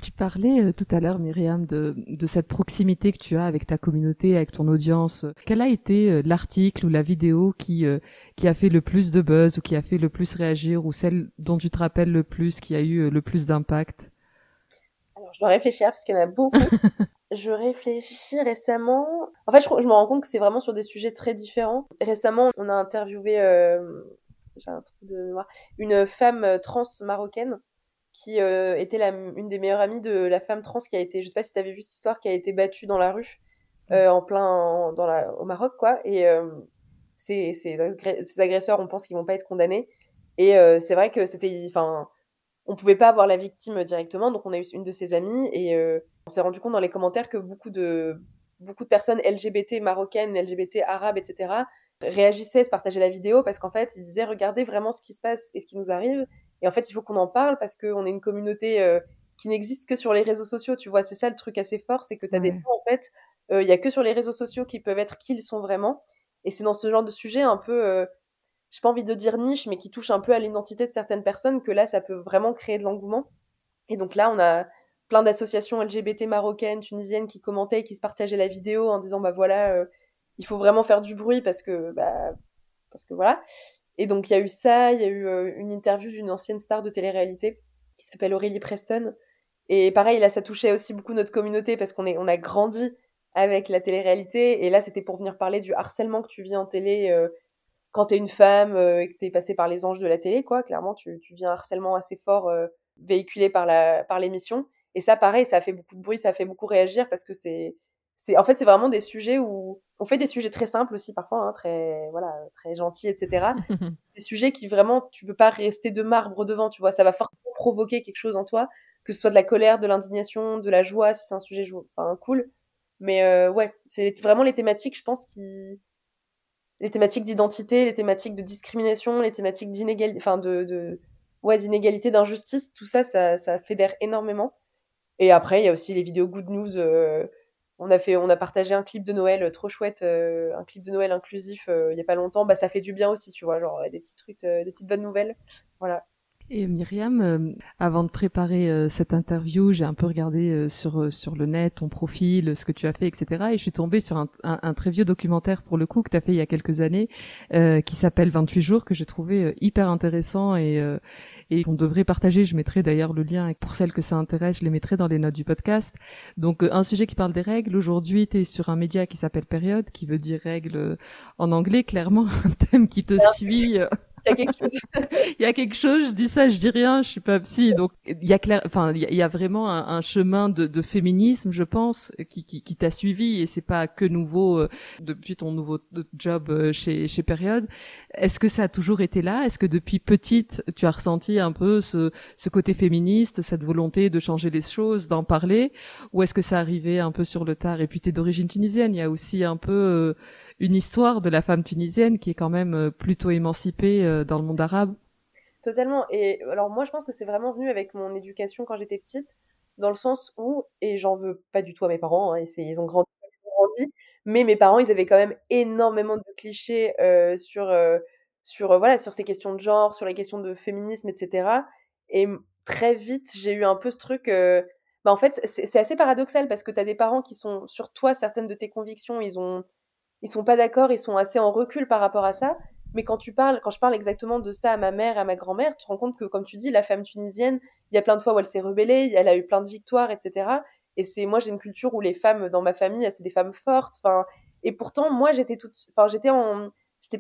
Tu parlais euh, tout à l'heure, Myriam, de, de cette proximité que tu as avec ta communauté, avec ton audience. Quel a été euh, l'article ou la vidéo qui, qui a fait le plus de buzz ou qui a fait le plus réagir ou celle dont tu te rappelles le plus, qui a eu le plus d'impact? Alors, je dois réfléchir parce qu'il y en a beaucoup. Je réfléchis récemment. En fait, je, je me rends compte que c'est vraiment sur des sujets très différents. Récemment, on a interviewé, euh, j'ai un truc de mémoire, une femme euh, trans marocaine qui euh, était la, une des meilleures amies de la femme trans qui a été, je sais pas si tu avais vu cette histoire, qui a été battue dans la rue, euh, en plein dans la, au Maroc, quoi. Et euh, ces, ces, agresseurs, on pense qu'ils vont pas être condamnés. Et c'est vrai que c'était, enfin, on pouvait pas avoir la victime directement, donc on a eu une de ses amies et on s'est rendu compte dans les commentaires que beaucoup de, beaucoup de personnes LGBT marocaines, LGBT arabes, etc., réagissaient, se partageaient la vidéo parce qu'en fait, ils disaient regardez vraiment ce qui se passe et ce qui nous arrive. Et en fait, il faut qu'on en parle parce qu'on est une communauté euh, qui n'existe que sur les réseaux sociaux. Tu vois, c'est ça le truc assez fort, c'est que tu as des gens, en fait, euh, il y a que sur les réseaux sociaux qui peuvent être qui ils sont vraiment. Et c'est dans ce genre de sujet un peu, euh, j'ai pas envie de dire niche, mais qui touche un peu à l'identité de certaines personnes que là, ça peut vraiment créer de l'engouement. Et donc là, on a, plein d'associations LGBT marocaines, tunisiennes qui commentaient, qui se partageaient la vidéo en disant bah voilà, euh, il faut vraiment faire du bruit parce que bah parce que voilà. Et donc il y a eu ça, il y a eu euh, une interview d'une ancienne star de télé-réalité qui s'appelle Aurélie Preston Et pareil, là, ça touchait aussi beaucoup notre communauté parce qu'on est, on a grandi avec la télé-réalité. Et là, c'était pour venir parler du harcèlement que tu vis en télé euh, quand t'es une femme euh, et que t'es passé par les anges de la télé, quoi. Clairement, tu, tu vis un harcèlement assez fort véhiculé par par l'émission. Et ça, pareil, ça a fait beaucoup de bruit, ça a fait beaucoup réagir parce que c'est, c'est, en fait, c'est vraiment des sujets où on fait des sujets très simples aussi parfois, hein, très, voilà, très gentils, etc. des sujets qui vraiment, tu peux pas rester de marbre devant, tu vois. Ça va forcément provoquer quelque chose en toi, que ce soit de la colère, de l'indignation, de la joie, si c'est un sujet, enfin, cool. Mais euh, ouais, c'est vraiment les thématiques, je pense, qui, les thématiques d'identité, les thématiques de discrimination, les thématiques d'inégalité, enfin de, de ouais, d'inégalité, d'injustice, tout ça, ça, ça fédère énormément. Et après, il y a aussi les vidéos good news. Euh, on a fait, on a partagé un clip de Noël trop chouette, euh, un clip de Noël inclusif euh, il y a pas longtemps. Bah, ça fait du bien aussi, tu vois, genre des petits trucs, des petites bonnes nouvelles. Voilà. Et Myriam, avant de préparer cette interview, j'ai un peu regardé sur sur le net ton profil, ce que tu as fait, etc. Et je suis tombée sur un, un, un très vieux documentaire pour le coup que tu as fait il y a quelques années, qui s'appelle 28 jours, que j'ai trouvé hyper intéressant et et qu'on devrait partager. Je mettrai d'ailleurs le lien pour celles que ça intéresse, je les mettrai dans les notes du podcast. Donc euh, un sujet qui parle des règles. Aujourd'hui, tu es sur un média qui s'appelle Période, qui veut dire règles euh, en anglais, clairement un thème qui te suit. Il y a quelque chose. il y a quelque chose, je dis ça, je dis rien, je suis pas psy. Donc il y a clair, enfin il y, a vraiment un, chemin de, de, féminisme, je pense, qui, qui, qui t'a suivi et c'est pas que nouveau euh, depuis ton nouveau job euh, chez chez Période. Est-ce que ça a toujours été là? Est-ce que depuis petite tu as ressenti un peu ce, ce côté féministe, cette volonté de changer les choses, d'en parler, ou est-ce que ça arrivait un peu sur le tard? Et puis t'es d'origine tunisienne, il y a aussi un peu euh, une histoire de la femme tunisienne qui est quand même euh, plutôt émancipée euh, dans le monde arabe. Totalement. Et alors moi, je pense que c'est vraiment venu avec mon éducation quand j'étais petite, dans le sens où, et j'en veux pas du tout à mes parents, hein, ils, ont grandi, mais mes parents, ils avaient quand même énormément de clichés euh, sur, sur, voilà, sur ces questions de genre, sur les questions de féminisme, etc. Et très vite, j'ai eu un peu ce truc... bah en fait, c'est assez paradoxal parce que tu as des parents qui sont sur toi, certaines de tes convictions, ils ont ils sont pas d'accord, ils sont assez en recul par rapport à ça. Mais quand tu parles, quand je parle exactement de ça à ma mère, à ma grand-mère, tu te rends compte que, comme tu dis, la femme tunisienne, il y a plein de fois où elle s'est rebellée, elle a eu plein de victoires, etc. Et c'est, moi, j'ai une culture où les femmes dans ma famille, c'est des femmes fortes. Enfin, et pourtant, moi, j'étais toute, enfin, j'étais en,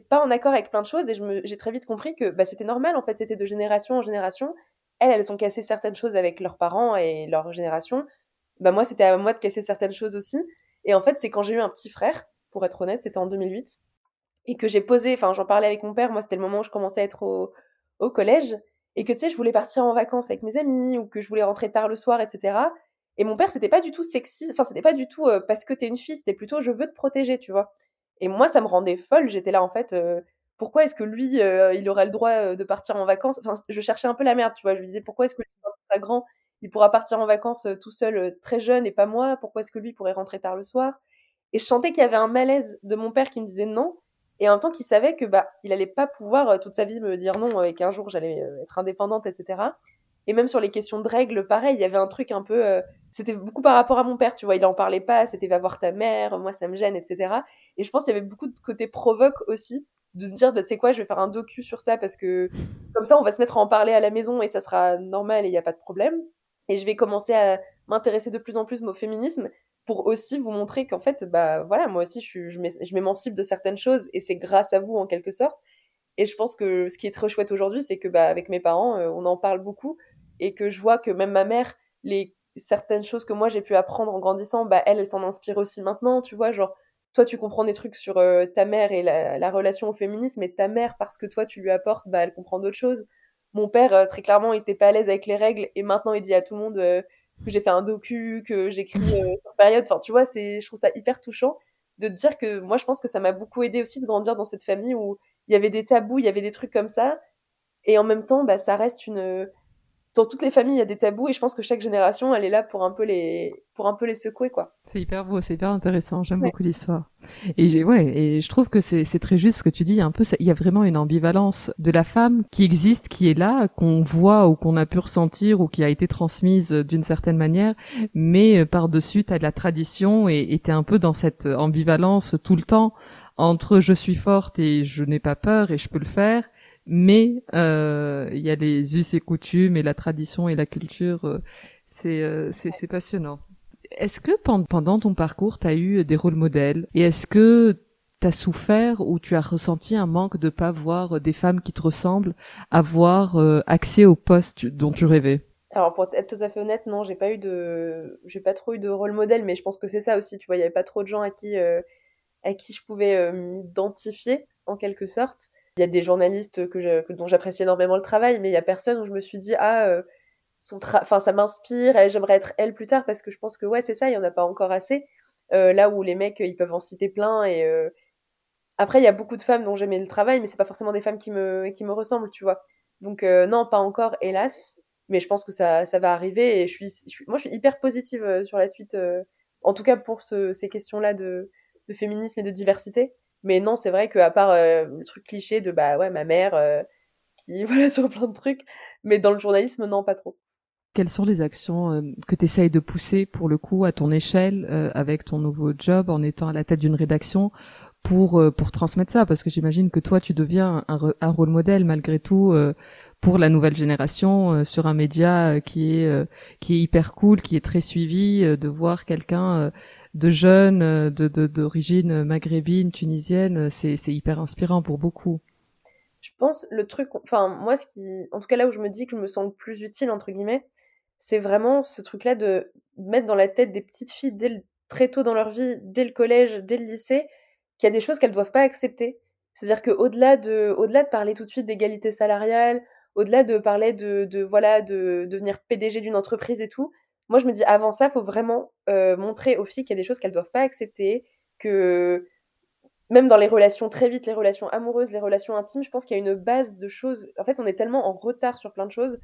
pas en accord avec plein de choses et j'ai très vite compris que, bah, c'était normal. En fait, c'était de génération en génération. Elles, elles ont cassé certaines choses avec leurs parents et leur génération. Bah, moi, c'était à moi de casser certaines choses aussi. Et en fait, c'est quand j'ai eu un petit frère pour être honnête, c'était en 2008. Et que j'ai posé, enfin, j'en parlais avec mon père, moi, c'était le moment où je commençais à être au, collège. Et que, tu sais, je voulais partir en vacances avec mes amis, ou que je voulais rentrer tard le soir, etc. Et mon père, c'était pas du tout sexy, enfin, c'était pas du tout euh, parce que t'es une fille, c'était plutôt je veux te protéger, tu vois. Et moi, ça me rendait folle. J'étais là, en fait, euh, pourquoi est-ce que lui, euh, il aurait le droit de partir en vacances? Enfin, je cherchais un peu la merde, tu vois. Je me disais, pourquoi est-ce que lui, grand, il pourra partir en vacances tout seul, très jeune, et pas moi? Pourquoi est-ce que lui pourrait rentrer tard le soir? Et je sentais qu'il y avait un malaise de mon père qui me disait non, et en même temps qu'il savait que bah il allait pas pouvoir euh, toute sa vie me dire non et qu'un jour j'allais euh, être indépendante, etc. Et même sur les questions de règles, pareil, il y avait un truc un peu. Euh, c'était beaucoup par rapport à mon père, tu vois. Il en parlait pas, c'était va voir ta mère, moi ça me gêne, etc. Et je pense qu'il y avait beaucoup de côté provoque aussi, de me dire, bah, tu sais quoi, je vais faire un docu sur ça parce que comme ça on va se mettre à en parler à la maison et ça sera normal et il n'y a pas de problème. Et je vais commencer à m'intéresser de plus en plus au féminisme pour aussi vous montrer qu'en fait, bah voilà, moi aussi, je, je m'émancipe de certaines choses et c'est grâce à vous en quelque sorte. Et je pense que ce qui est très chouette aujourd'hui, c'est que bah, avec mes parents, euh, on en parle beaucoup et que je vois que même ma mère, les certaines choses que moi j'ai pu apprendre en grandissant, bah elle, s'en inspire aussi maintenant, tu vois, genre toi tu comprends des trucs sur euh, ta mère et la, relation au féminisme, et ta mère parce que toi tu lui apportes, bah elle comprend d'autres choses. Mon père, euh, très clairement, il était pas à l'aise avec les règles et maintenant il dit à tout le monde que j'ai fait un docu, que j'écris euh, sur période. Enfin, tu vois, c'est, je trouve ça hyper touchant de te dire que moi, je pense que ça m'a beaucoup aidé aussi de grandir dans cette famille où il y avait des tabous, il y avait des trucs comme ça. Et en même temps, bah, ça reste une, dans toutes les familles, il y a des tabous et je pense que chaque génération, elle est là pour un peu les, pour un peu les secouer, quoi. C'est hyper beau, c'est hyper intéressant. J'aime beaucoup l'histoire. Et j'ai, ouais, et je trouve que c'est, c'est très juste ce que tu dis. Un peu, il y a vraiment une ambivalence de la femme qui existe, qui est là, qu'on voit ou qu'on a pu ressentir ou qui a été transmise d'une certaine manière, mais euh, par-dessus, t'as de la tradition et t'es un peu dans cette ambivalence tout le temps entre je suis forte et je n'ai pas peur et je peux le faire mais euh, il y a les us et coutumes et la tradition et la culture. Euh, C'est c'est passionnant. Est-ce que pendant ton parcours, tu as eu des rôles modèles Et est-ce que tu as souffert ou tu as ressenti un manque de pas voir des femmes qui te ressemblent avoir accès au poste dont tu rêvais? Alors pour être tout à fait honnête, non, j'ai pas eu de, j'ai pas trop eu de rôle modèle, mais je pense que c'est ça aussi. Tu vois, il y avait pas trop de gens à qui, euh, à qui je pouvais euh, m'identifier en quelque sorte. Il y a des journalistes que, dont j'apprécie énormément le travail, mais il y a personne où je me suis dit ah, euh, son ça m'inspire, j'aimerais être elle plus tard parce que je pense que ouais c'est ça, il y en a pas encore assez. là où les mecs ils peuvent en citer plein et après il y a beaucoup de femmes dont j'aimais le travail, mais c'est pas forcément des femmes qui me qui me ressemblent, tu vois. Donc non, pas encore, hélas mais je pense que ça, va arriver et je suis, moi je suis hyper positive euh, sur la suite, euh, en tout cas pour ce, ces questions-là de, de, féminisme et de diversité. Mais non, c'est vrai qu'à part euh, le truc cliché de bah ouais, ma mère qui voilà sur plein de trucs, mais dans le journalisme, non, pas trop. Quelles sont les actions que tu essayes de pousser pour le coup à ton échelle avec ton nouveau job en étant à la tête d'une rédaction pour pour transmettre ça? Parce que j'imagine que toi tu deviens un, un rôle modèle malgré tout pour la nouvelle génération euh, sur un média euh, qui est euh, qui est hyper cool, qui est très suivi, de voir quelqu'un de jeune, de d'origine maghrébine, tunisienne, c'est c'est hyper inspirant pour beaucoup. Je pense le truc, enfin moi ce qui, en tout cas là où je me dis que je me sens le plus utile entre guillemets, c'est vraiment ce truc-là de mettre dans la tête des petites filles dès très tôt dans leur vie, dès le collège, dès le lycée, qu'il y a des choses qu'elles doivent pas accepter. C'est-à-dire qu'au-delà de, au-delà de parler tout de suite d'égalité salariale, au-delà de parler de, voilà de, devenir PDG d'une entreprise et tout, moi je me dis avant ça, il faut vraiment euh, montrer aux filles qu'il y a des choses qu'elles doivent pas accepter, que même dans les relations très vite, les relations amoureuses, les relations intimes, je pense qu'il y a une base de choses. En fait, on est tellement en retard sur plein de choses.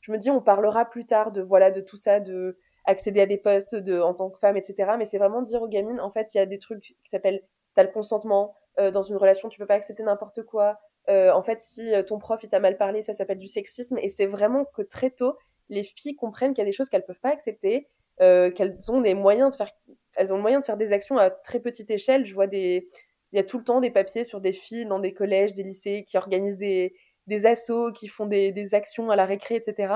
Je me dis, on parlera plus tard de voilà de tout ça, de accéder à des postes de, en tant que femme, etc. Mais c'est vraiment dire aux gamines, en fait, il y a des trucs qui s'appellent t'as le consentement. Euh, dans une relation, tu peux pas accepter n'importe quoi. Euh, en fait, si ton prof il t'a mal parlé, ça s'appelle du sexisme. Et c'est vraiment que très tôt, les filles comprennent qu'il y a des choses qu'elles peuvent pas accepter, euh, qu'elles ont des moyens de faire, elles ont le moyen de faire des actions à très petite échelle. Je vois des, il y a tout le temps des papiers sur des filles dans des collèges, des lycées qui organisent des, des qui font des, des actions à la récré, etc.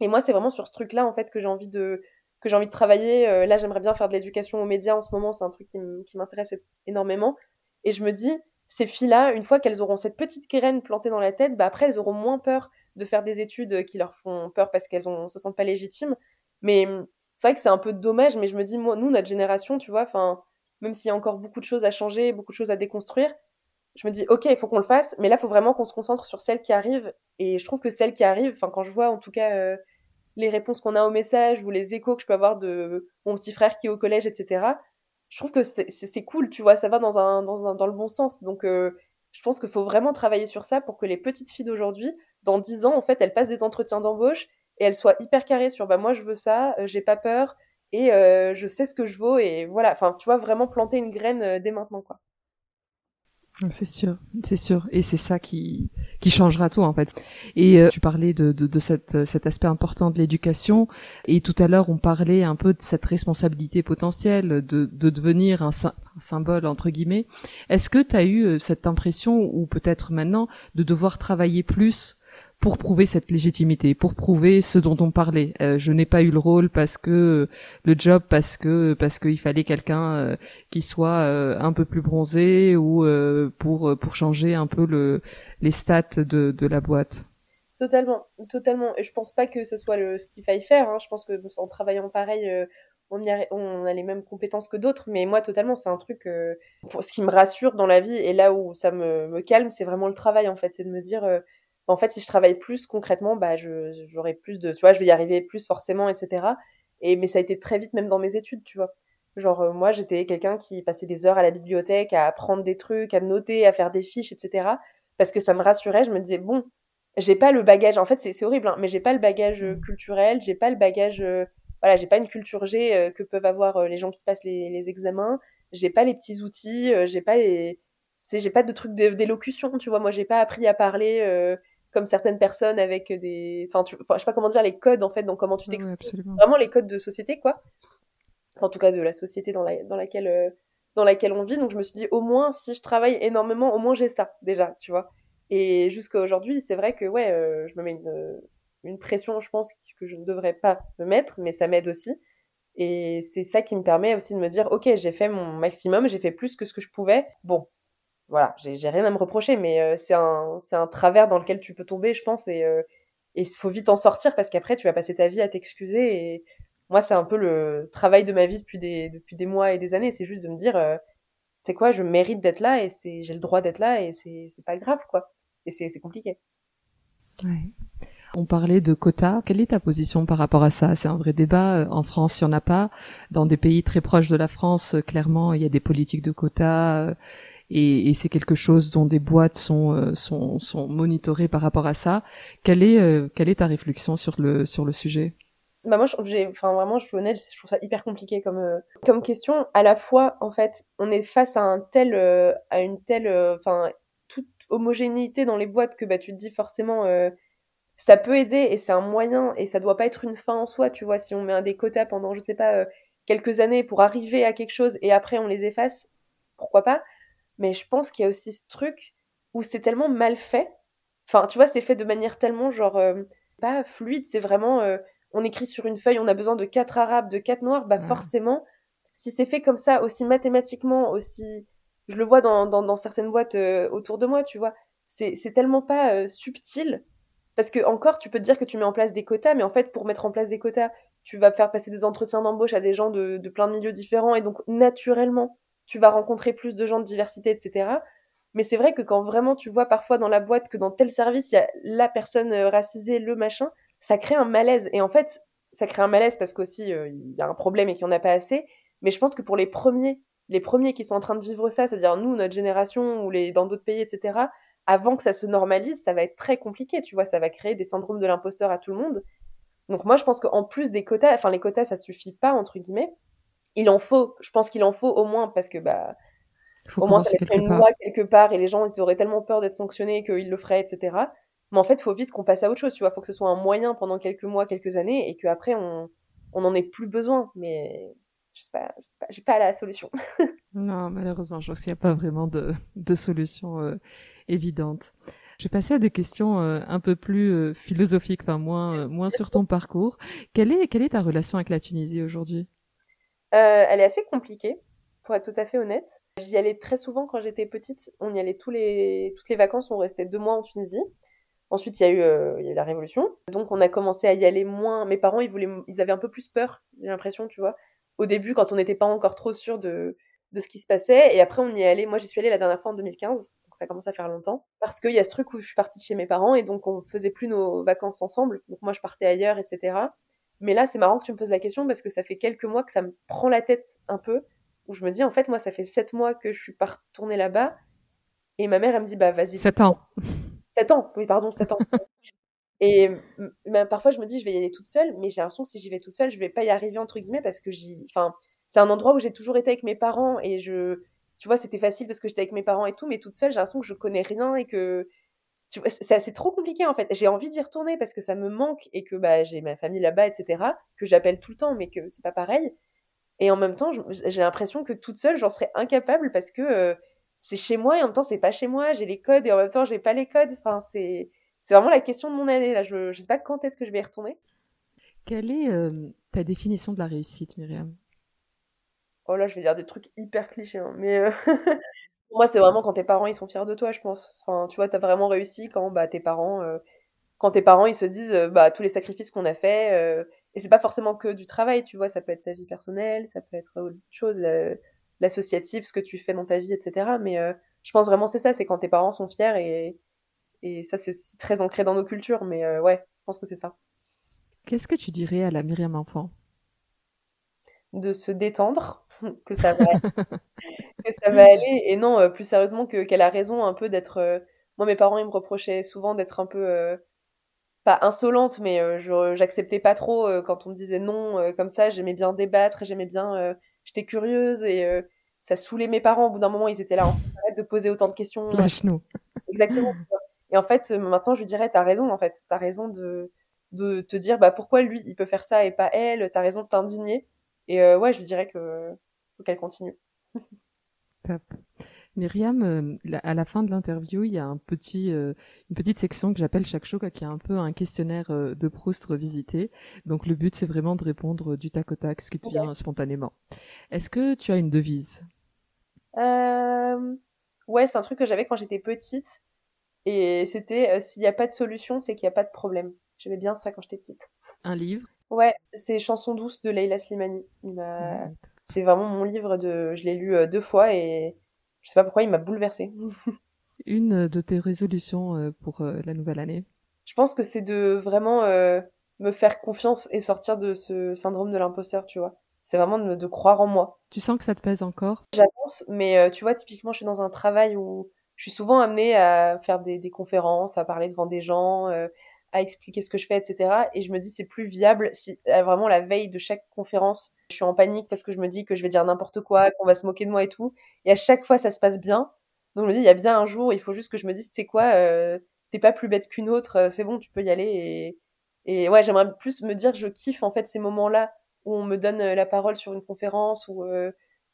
Et moi, c'est vraiment sur ce truc-là en fait que j'ai envie de que j'ai envie de travailler. là, j'aimerais bien faire de l'éducation aux médias en ce moment. C'est un truc qui m'intéresse énormément. Et je me dis, ces filles-là, une fois qu'elles auront cette petite graine plantée dans la tête, bah après, elles auront moins peur de faire des études qui leur font peur parce qu'elles ne se sentent pas légitimes. Mais hum, c'est vrai que c'est un peu dommage, mais je me dis, moi, nous, notre génération, tu vois, enfin, même s'il y a encore beaucoup de choses à changer, beaucoup de choses à déconstruire, je me dis, ok, il faut qu'on le fasse, mais là, il faut vraiment qu'on se concentre sur celles qui arrivent. Et je trouve que celles qui arrivent, enfin, quand je vois en tout cas euh, les réponses qu'on a aux messages ou les échos que je peux avoir de mon petit frère qui est au collège, etc., je trouve que c'est cool, tu vois, ça va dans, un, dans, un, dans le bon sens. Donc, euh, je pense qu'il faut vraiment travailler sur ça pour que les petites filles d'aujourd'hui, dans 10 ans, en fait, elles passent des entretiens d'embauche et elles soient hyper carrées sur bah, moi, je veux ça, euh, j'ai pas peur et euh, je sais ce que je vaux. Et voilà, enfin, tu vois, vraiment planter une graine dès maintenant, quoi. C'est sûr, c'est sûr, et c'est ça qui qui changera tout en fait. Et euh, tu parlais de de, de cette, cet aspect important de l'éducation, et tout à l'heure on parlait un peu de cette responsabilité potentielle de de devenir un, un symbole entre guillemets. Est-ce que tu as eu euh, cette impression ou peut-être maintenant de devoir travailler plus pour prouver cette légitimité, pour prouver ce dont on parlait. Euh, je n'ai pas eu le rôle parce que le job, parce que parce qu'il fallait quelqu'un euh, qui soit euh, un peu plus bronzé ou pour pour changer un peu le les stats de de la boîte. Totalement, totalement. Et je pense pas que ce soit le, ce qu'il faille faire. Hein. Je pense que en travaillant pareil, on, y a, on a les mêmes compétences que d'autres. Mais moi, totalement, c'est un truc. pour, ce qui me rassure dans la vie et là où ça me, me calme, c'est vraiment le travail en fait. C'est de me dire en fait, si je travaille plus concrètement, bah, j'aurai plus de, tu vois, je vais y arriver plus forcément, etc. Et, mais ça a été très vite, même dans mes études, tu vois. Genre, euh, moi, j'étais quelqu'un qui passait des heures à la bibliothèque, à apprendre des trucs, à noter, à faire des fiches, etc. Parce que ça me rassurait, je me disais, bon, j'ai pas le bagage, en fait, c'est horrible, hein, mais j'ai pas le bagage euh, culturel, j'ai pas le bagage, euh, voilà, j'ai pas une culture G que peuvent avoir les gens qui passent les, les examens, j'ai pas les petits outils, j'ai pas les, j'ai pas de trucs d'élocution, tu vois, moi, j'ai pas appris à parler comme certaines personnes avec des enfin, tu... je sais pas comment dire les codes en fait donc comment tu t'exprimes vraiment les codes de société quoi en tout cas de la société dans, la... dans laquelle euh, dans laquelle on vit donc je me suis dit au moins si je travaille énormément au moins j'ai ça déjà tu vois et jusqu'à aujourd'hui c'est vrai que ouais euh, je me mets une une pression, je pense, que je ne devrais pas me mettre, mais ça m'aide aussi. Et c'est ça qui me permet aussi de me dire, ok, j'ai fait mon maximum, j'ai fait plus que ce que je pouvais. Bon, voilà, j'ai rien à me reprocher, mais euh, c'est un, un travers dans lequel tu peux tomber, je pense, et euh, il faut vite en sortir parce qu'après, tu vas passer ta vie à t'excuser. Et moi, c'est un peu le travail de ma vie depuis des, depuis des mois et des années. C'est juste de me dire, euh, c'est quoi, je mérite d'être là et j'ai le droit d'être là et c'est pas grave, quoi. Et c'est compliqué. On parlait de quotas. Quelle est ta position par rapport à ça? C'est un vrai débat. En France, il n'y en a pas. Dans des pays très proches de la France, clairement, il y a des politiques de quotas et, et c'est quelque chose dont des boîtes sont, euh, sont, sont monitorées par rapport à ça. Quelle est, euh, quelle est ta réflexion sur le, sur le sujet? Bah moi, j'ai, enfin vraiment, je suis honnête, je trouve ça hyper compliqué comme euh, comme question. À la fois, en fait, on est face à un tel, à une telle, enfin toute homogénéité dans les boîtes que bah tu te dis forcément, ça peut aider et c'est un moyen et ça doit pas être une fin en soi, tu vois. Si on met un des quotas pendant, je sais pas, quelques années pour arriver à quelque chose et après on les efface, pourquoi pas? Mais je pense qu'il y a aussi ce truc où c'est tellement mal fait. Enfin, tu vois, c'est fait de manière tellement, genre, euh, pas fluide, c'est vraiment, euh, on écrit sur une feuille, on a besoin de quatre arabes, de quatre noirs, bah forcément, si c'est fait comme ça, aussi mathématiquement, aussi, je le vois dans, dans, certaines boîtes euh, autour de moi, tu vois, c'est tellement pas subtil. Parce que encore, tu peux te dire que tu mets en place des quotas, mais en fait, pour mettre en place des quotas, tu vas faire passer des entretiens d'embauche à des gens de, de plein de milieux différents, et donc naturellement, tu vas rencontrer plus de gens de diversité, etc. Mais c'est vrai que quand vraiment tu vois parfois dans la boîte que dans tel service, il y a la personne euh, racisée, le machin, ça crée un malaise. Et en fait, ça crée un malaise parce qu'aussi, euh, il y a un problème et qu'il n'y en a pas assez. Mais je pense que pour les premiers, les premiers qui sont en train de vivre ça, c'est-à-dire nous, notre génération, ou les, dans d'autres pays, etc., avant que ça se normalise, ça va être très compliqué, tu vois, ça va créer des syndromes de l'imposteur à tout le monde. Donc moi, je pense qu'en plus des quotas, enfin les quotas, ça suffit pas, entre guillemets, il en faut, je pense qu'il en faut au moins parce que bah au moins ça mettrait une loi quelque part et les gens ils auraient tellement peur d'être sanctionnés qu'ils le feraient, etc. Mais en fait, il faut vite qu'on passe à autre chose, tu vois. Faut que ce soit un moyen pendant quelques mois, quelques années et qu'après on on n'en ait plus besoin. Mais je sais pas, je sais pas, j'ai pas la solution. non, malheureusement, je pense qu'il n'y a pas vraiment de, de solution euh, évidente. Je vais passer à des questions euh, un peu plus euh, philosophiques, enfin moins moins sur ton parcours. Quelle est quelle est ta relation avec la Tunisie aujourd'hui? Euh, elle est assez compliquée, pour être tout à fait honnête. J'y allais très souvent quand j'étais petite. On y allait tous les, toutes les vacances, on restait deux mois en Tunisie. Ensuite, il y, a eu, euh, y a la révolution. Donc, on a commencé à y aller moins. Mes parents, ils, voulaient, ils avaient un peu plus peur, j'ai l'impression, tu vois. Au début, quand on n'était pas encore trop sûr de, de ce qui se passait. Et après, on y est allé. Moi, j'y suis allée la dernière fois en 2015. Donc, ça commence à faire longtemps. Parce qu'il y a ce truc où je suis partie de chez mes parents et donc on faisait plus nos vacances ensemble. Donc, moi, je partais ailleurs, etc. Mais là, c'est marrant que tu me poses la question parce que ça fait quelques mois que ça me prend la tête un peu, où je me dis, en fait, moi, ça fait sept mois que je suis pas retournée là-bas. Et ma mère, elle me dit, bah, vas-y. Sept ans. Sept ans, oui, pardon, sept ans. et bah, parfois, je me dis, je vais y aller toute seule, mais j'ai l'impression que si j'y vais toute seule, je vais pas y arriver, entre guillemets, parce que j'y. Enfin, c'est un endroit où j'ai toujours été avec mes parents et je. Tu vois, c'était facile parce que j'étais avec mes parents et tout, mais toute seule, j'ai l'impression que je connais rien et que c'est trop compliqué en fait. J'ai envie d'y retourner parce que ça me manque et que bah, j'ai ma famille là-bas, etc., que j'appelle tout le temps, mais que c'est pas pareil. Et en même temps, j'ai l'impression que toute seule, j'en serais incapable parce que euh, c'est chez moi et en même temps, c'est pas chez moi. J'ai les codes et en même temps, j'ai pas les codes. Enfin, c'est vraiment la question de mon année. Là, je, je sais pas quand est-ce que je vais y retourner. Quelle est euh, ta définition de la réussite, Myriam? Oh là, je vais dire des trucs hyper clichés, hein, mais euh, moi, c'est vraiment quand tes parents, ils sont fiers de toi, je pense. Enfin, tu vois, t'as vraiment réussi quand bah, tes parents, euh, quand tes parents, ils se disent, euh, bah, tous les sacrifices qu'on a fait, euh, et c'est pas forcément que du travail, tu vois, ça peut être ta vie personnelle, ça peut être autre chose, l'associatif, ce que tu fais dans ta vie, etc. Mais je pense vraiment c'est ça, c'est quand tes parents sont fiers et, et ça, c'est très ancré dans nos cultures, mais ouais, je pense que c'est ça. Qu'est-ce que tu dirais à la Myriam enfant? De se détendre, que ça va, que ça va aller. Et non, euh, plus sérieusement, que, qu'elle a raison un peu d'être. Euh, moi, mes parents, ils me reprochaient souvent d'être un peu. Euh, pas insolente, mais j'acceptais pas trop quand on me disait non comme ça. J'aimais bien débattre, j'aimais bien. j'étais curieuse et ça saoulait mes parents. Au bout d'un moment, ils étaient là, en arrête de poser autant de questions. Lâche-nous. Exactement. Et en fait, maintenant, je lui dirais, t'as raison, en fait. T'as raison de, de te dire, bah, pourquoi lui, il peut faire ça et pas elle? T'as raison de t'indigner. Et ouais, je lui dirais que faut qu'elle continue. Top. Myriam, euh, à la fin de l'interview, il y a un petit, euh, une petite section que j'appelle chaque show, qui est un peu un questionnaire euh, de Proust revisité. Donc le but, c'est vraiment de répondre du tac au tac, ce qui te vient spontanément. Est-ce que tu as une devise? Ouais, c'est un truc que j'avais quand j'étais petite. Et c'était s'il n'y a pas de solution, c'est qu'il n'y a pas de problème. J'aimais bien ça quand j'étais petite. Un livre? Ouais, c'est Chansons douces de Leila Slimani. C'est vraiment mon livre de. Je l'ai lu deux fois et je sais pas pourquoi, il m'a bouleversée. Une de tes résolutions euh, pour euh, la nouvelle année Je pense que c'est de vraiment euh, me faire confiance et sortir de ce syndrome de l'imposteur, tu vois. C'est vraiment de, croire en moi. Tu sens que ça te pèse encore? J'avance, mais tu vois, typiquement, je suis dans un travail où je suis souvent amenée à faire des, des conférences, à parler devant des gens, à expliquer ce que je fais, etc. Et je me dis, c'est plus viable si vraiment la veille de chaque conférence, je suis en panique parce que je me dis que je vais dire n'importe quoi, qu'on va se moquer de moi et tout. Et à chaque fois, ça se passe bien. Donc je me dis, il y a bien un jour, il faut juste que je me dise, c'est quoi, euh, t'es pas plus bête qu'une autre, euh, c'est bon, tu peux y aller. Et, ouais, j'aimerais plus me dire, je kiffe en fait ces moments-là où on me donne euh, la parole sur une conférence, où,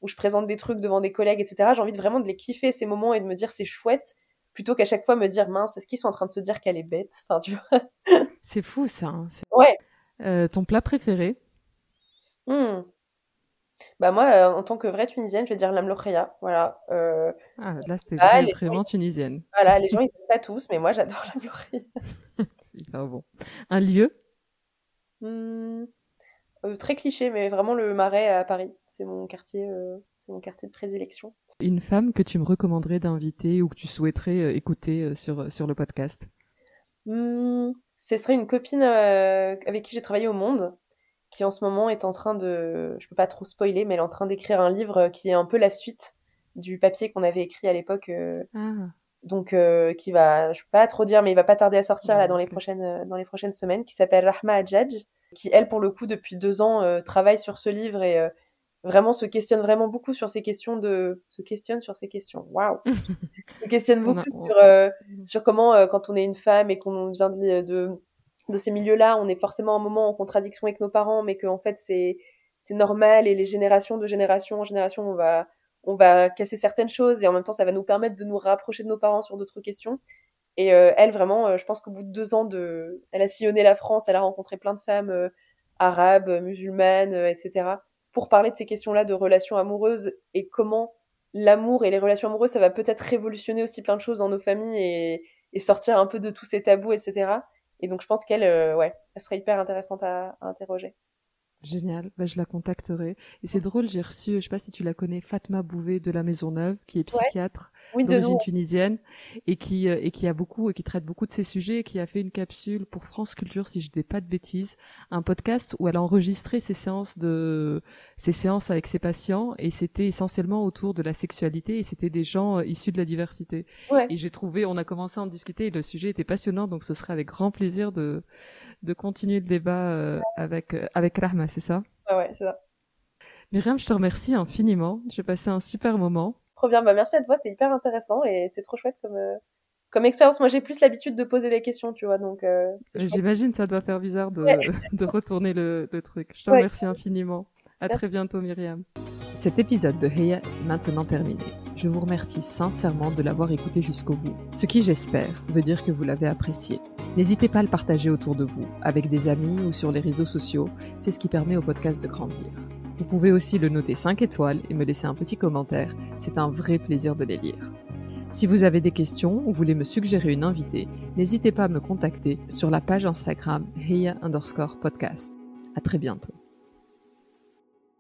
où je présente des trucs devant des collègues, etc. J'ai envie vraiment de les kiffer ces moments et de me dire, c'est chouette, plutôt qu'à chaque fois me dire, mince, est-ce qu'ils sont en train de se dire qu'elle est bête? Enfin, tu vois. c'est fou ça. Hein, ouais. ton plat préféré? Mmh. Bah moi, euh, en tant que vraie Tunisienne, je vais dire l'amlokhaya. Voilà. Euh, ah, là, c'était vraiment tunisienne. Voilà, les gens, ils n'aiment pas tous, mais moi, j'adore l'amlokhaya. C'est hyper bon. Un lieu? Mmh, euh, Très cliché, mais vraiment le Marais à Paris. C'est mon quartier, c'est mon quartier de prédilection. Une femme que tu me recommanderais d'inviter ou que tu souhaiterais écouter sur, sur le podcast? Mmh, Ce serait une copine avec qui j'ai travaillé au Monde qui en ce moment est en train de, je peux pas trop spoiler, mais elle est en train d'écrire un livre qui est un peu la suite du papier qu'on avait écrit à l'époque. Euh, ah. Donc, euh, qui va, je peux pas trop dire, mais il va pas tarder à sortir là dans les prochaines, euh, dans les prochaines semaines, qui s'appelle Rahma Adjadj, qui elle pour le coup depuis deux ans travaille sur ce livre et vraiment se questionne vraiment beaucoup sur ces questions de, se questionne sur ces questions. Waouh, se questionne beaucoup sur, sur comment quand on est une femme et qu'on vient de de ces milieux-là, on est forcément un moment en contradiction avec nos parents, mais qu'en fait c'est c'est normal et les générations de génération en génération, on va on va casser certaines choses et en même temps ça va nous permettre de nous rapprocher de nos parents sur d'autres questions. Et euh, elle vraiment, euh, je pense qu'au bout de deux ans de, elle a sillonné la France, elle a rencontré plein de femmes euh, arabes, musulmanes, etc. pour parler de ces questions-là de relations amoureuses et comment l'amour et les relations amoureuses, ça va peut-être révolutionner aussi plein de choses dans nos familles et, et sortir un peu de tous ces tabous, etc. Et donc, je pense qu'elle, euh, ouais, elle serait hyper intéressante à, à interroger. Génial, bah, je la contacterai. Et c'est drôle, j'ai reçu, je sais pas si tu la connais, Fatma Bouvet de la Maison Neuve, qui est psychiatre d'origine tunisienne et qui euh, et qui a beaucoup et qui traite beaucoup de ces sujets et qui a fait une capsule pour France Culture, si je dis pas de bêtises, un podcast où elle a enregistré ses séances de ses séances avec ses patients et c'était essentiellement autour de la sexualité et c'était des gens euh, issus de la diversité. Et j'ai trouvé, on a commencé à en discuter et le sujet était passionnant, donc ce serait avec grand plaisir de de continuer le débat euh, avec, euh, avec Rahma, c'est ça? Ouais, c'est ça. Myriam, je te remercie infiniment. J'ai passé un super moment. Trop bien, bah merci à toi, c'était hyper intéressant et c'est trop chouette comme, euh, comme expérience. Moi, j'ai plus l'habitude de poser des questions, tu vois, donc. J'imagine ça doit faire bizarre de, de retourner le, le, truc. Je te remercie infiniment. À très bientôt, Myriam. Cet épisode de Heya est maintenant terminé. Je vous remercie sincèrement de l'avoir écouté jusqu'au bout, ce qui, j'espère, veut dire que vous l'avez apprécié. N'hésitez pas à le partager autour de vous, avec des amis ou sur les réseaux sociaux, c'est ce qui permet au podcast de grandir. Vous pouvez aussi le noter 5 étoiles et me laisser un petit commentaire, c'est un vrai plaisir de les lire. Si vous avez des questions ou voulez me suggérer une invitée, n'hésitez pas à me contacter sur la page Instagram Heya underscore podcast. À très bientôt.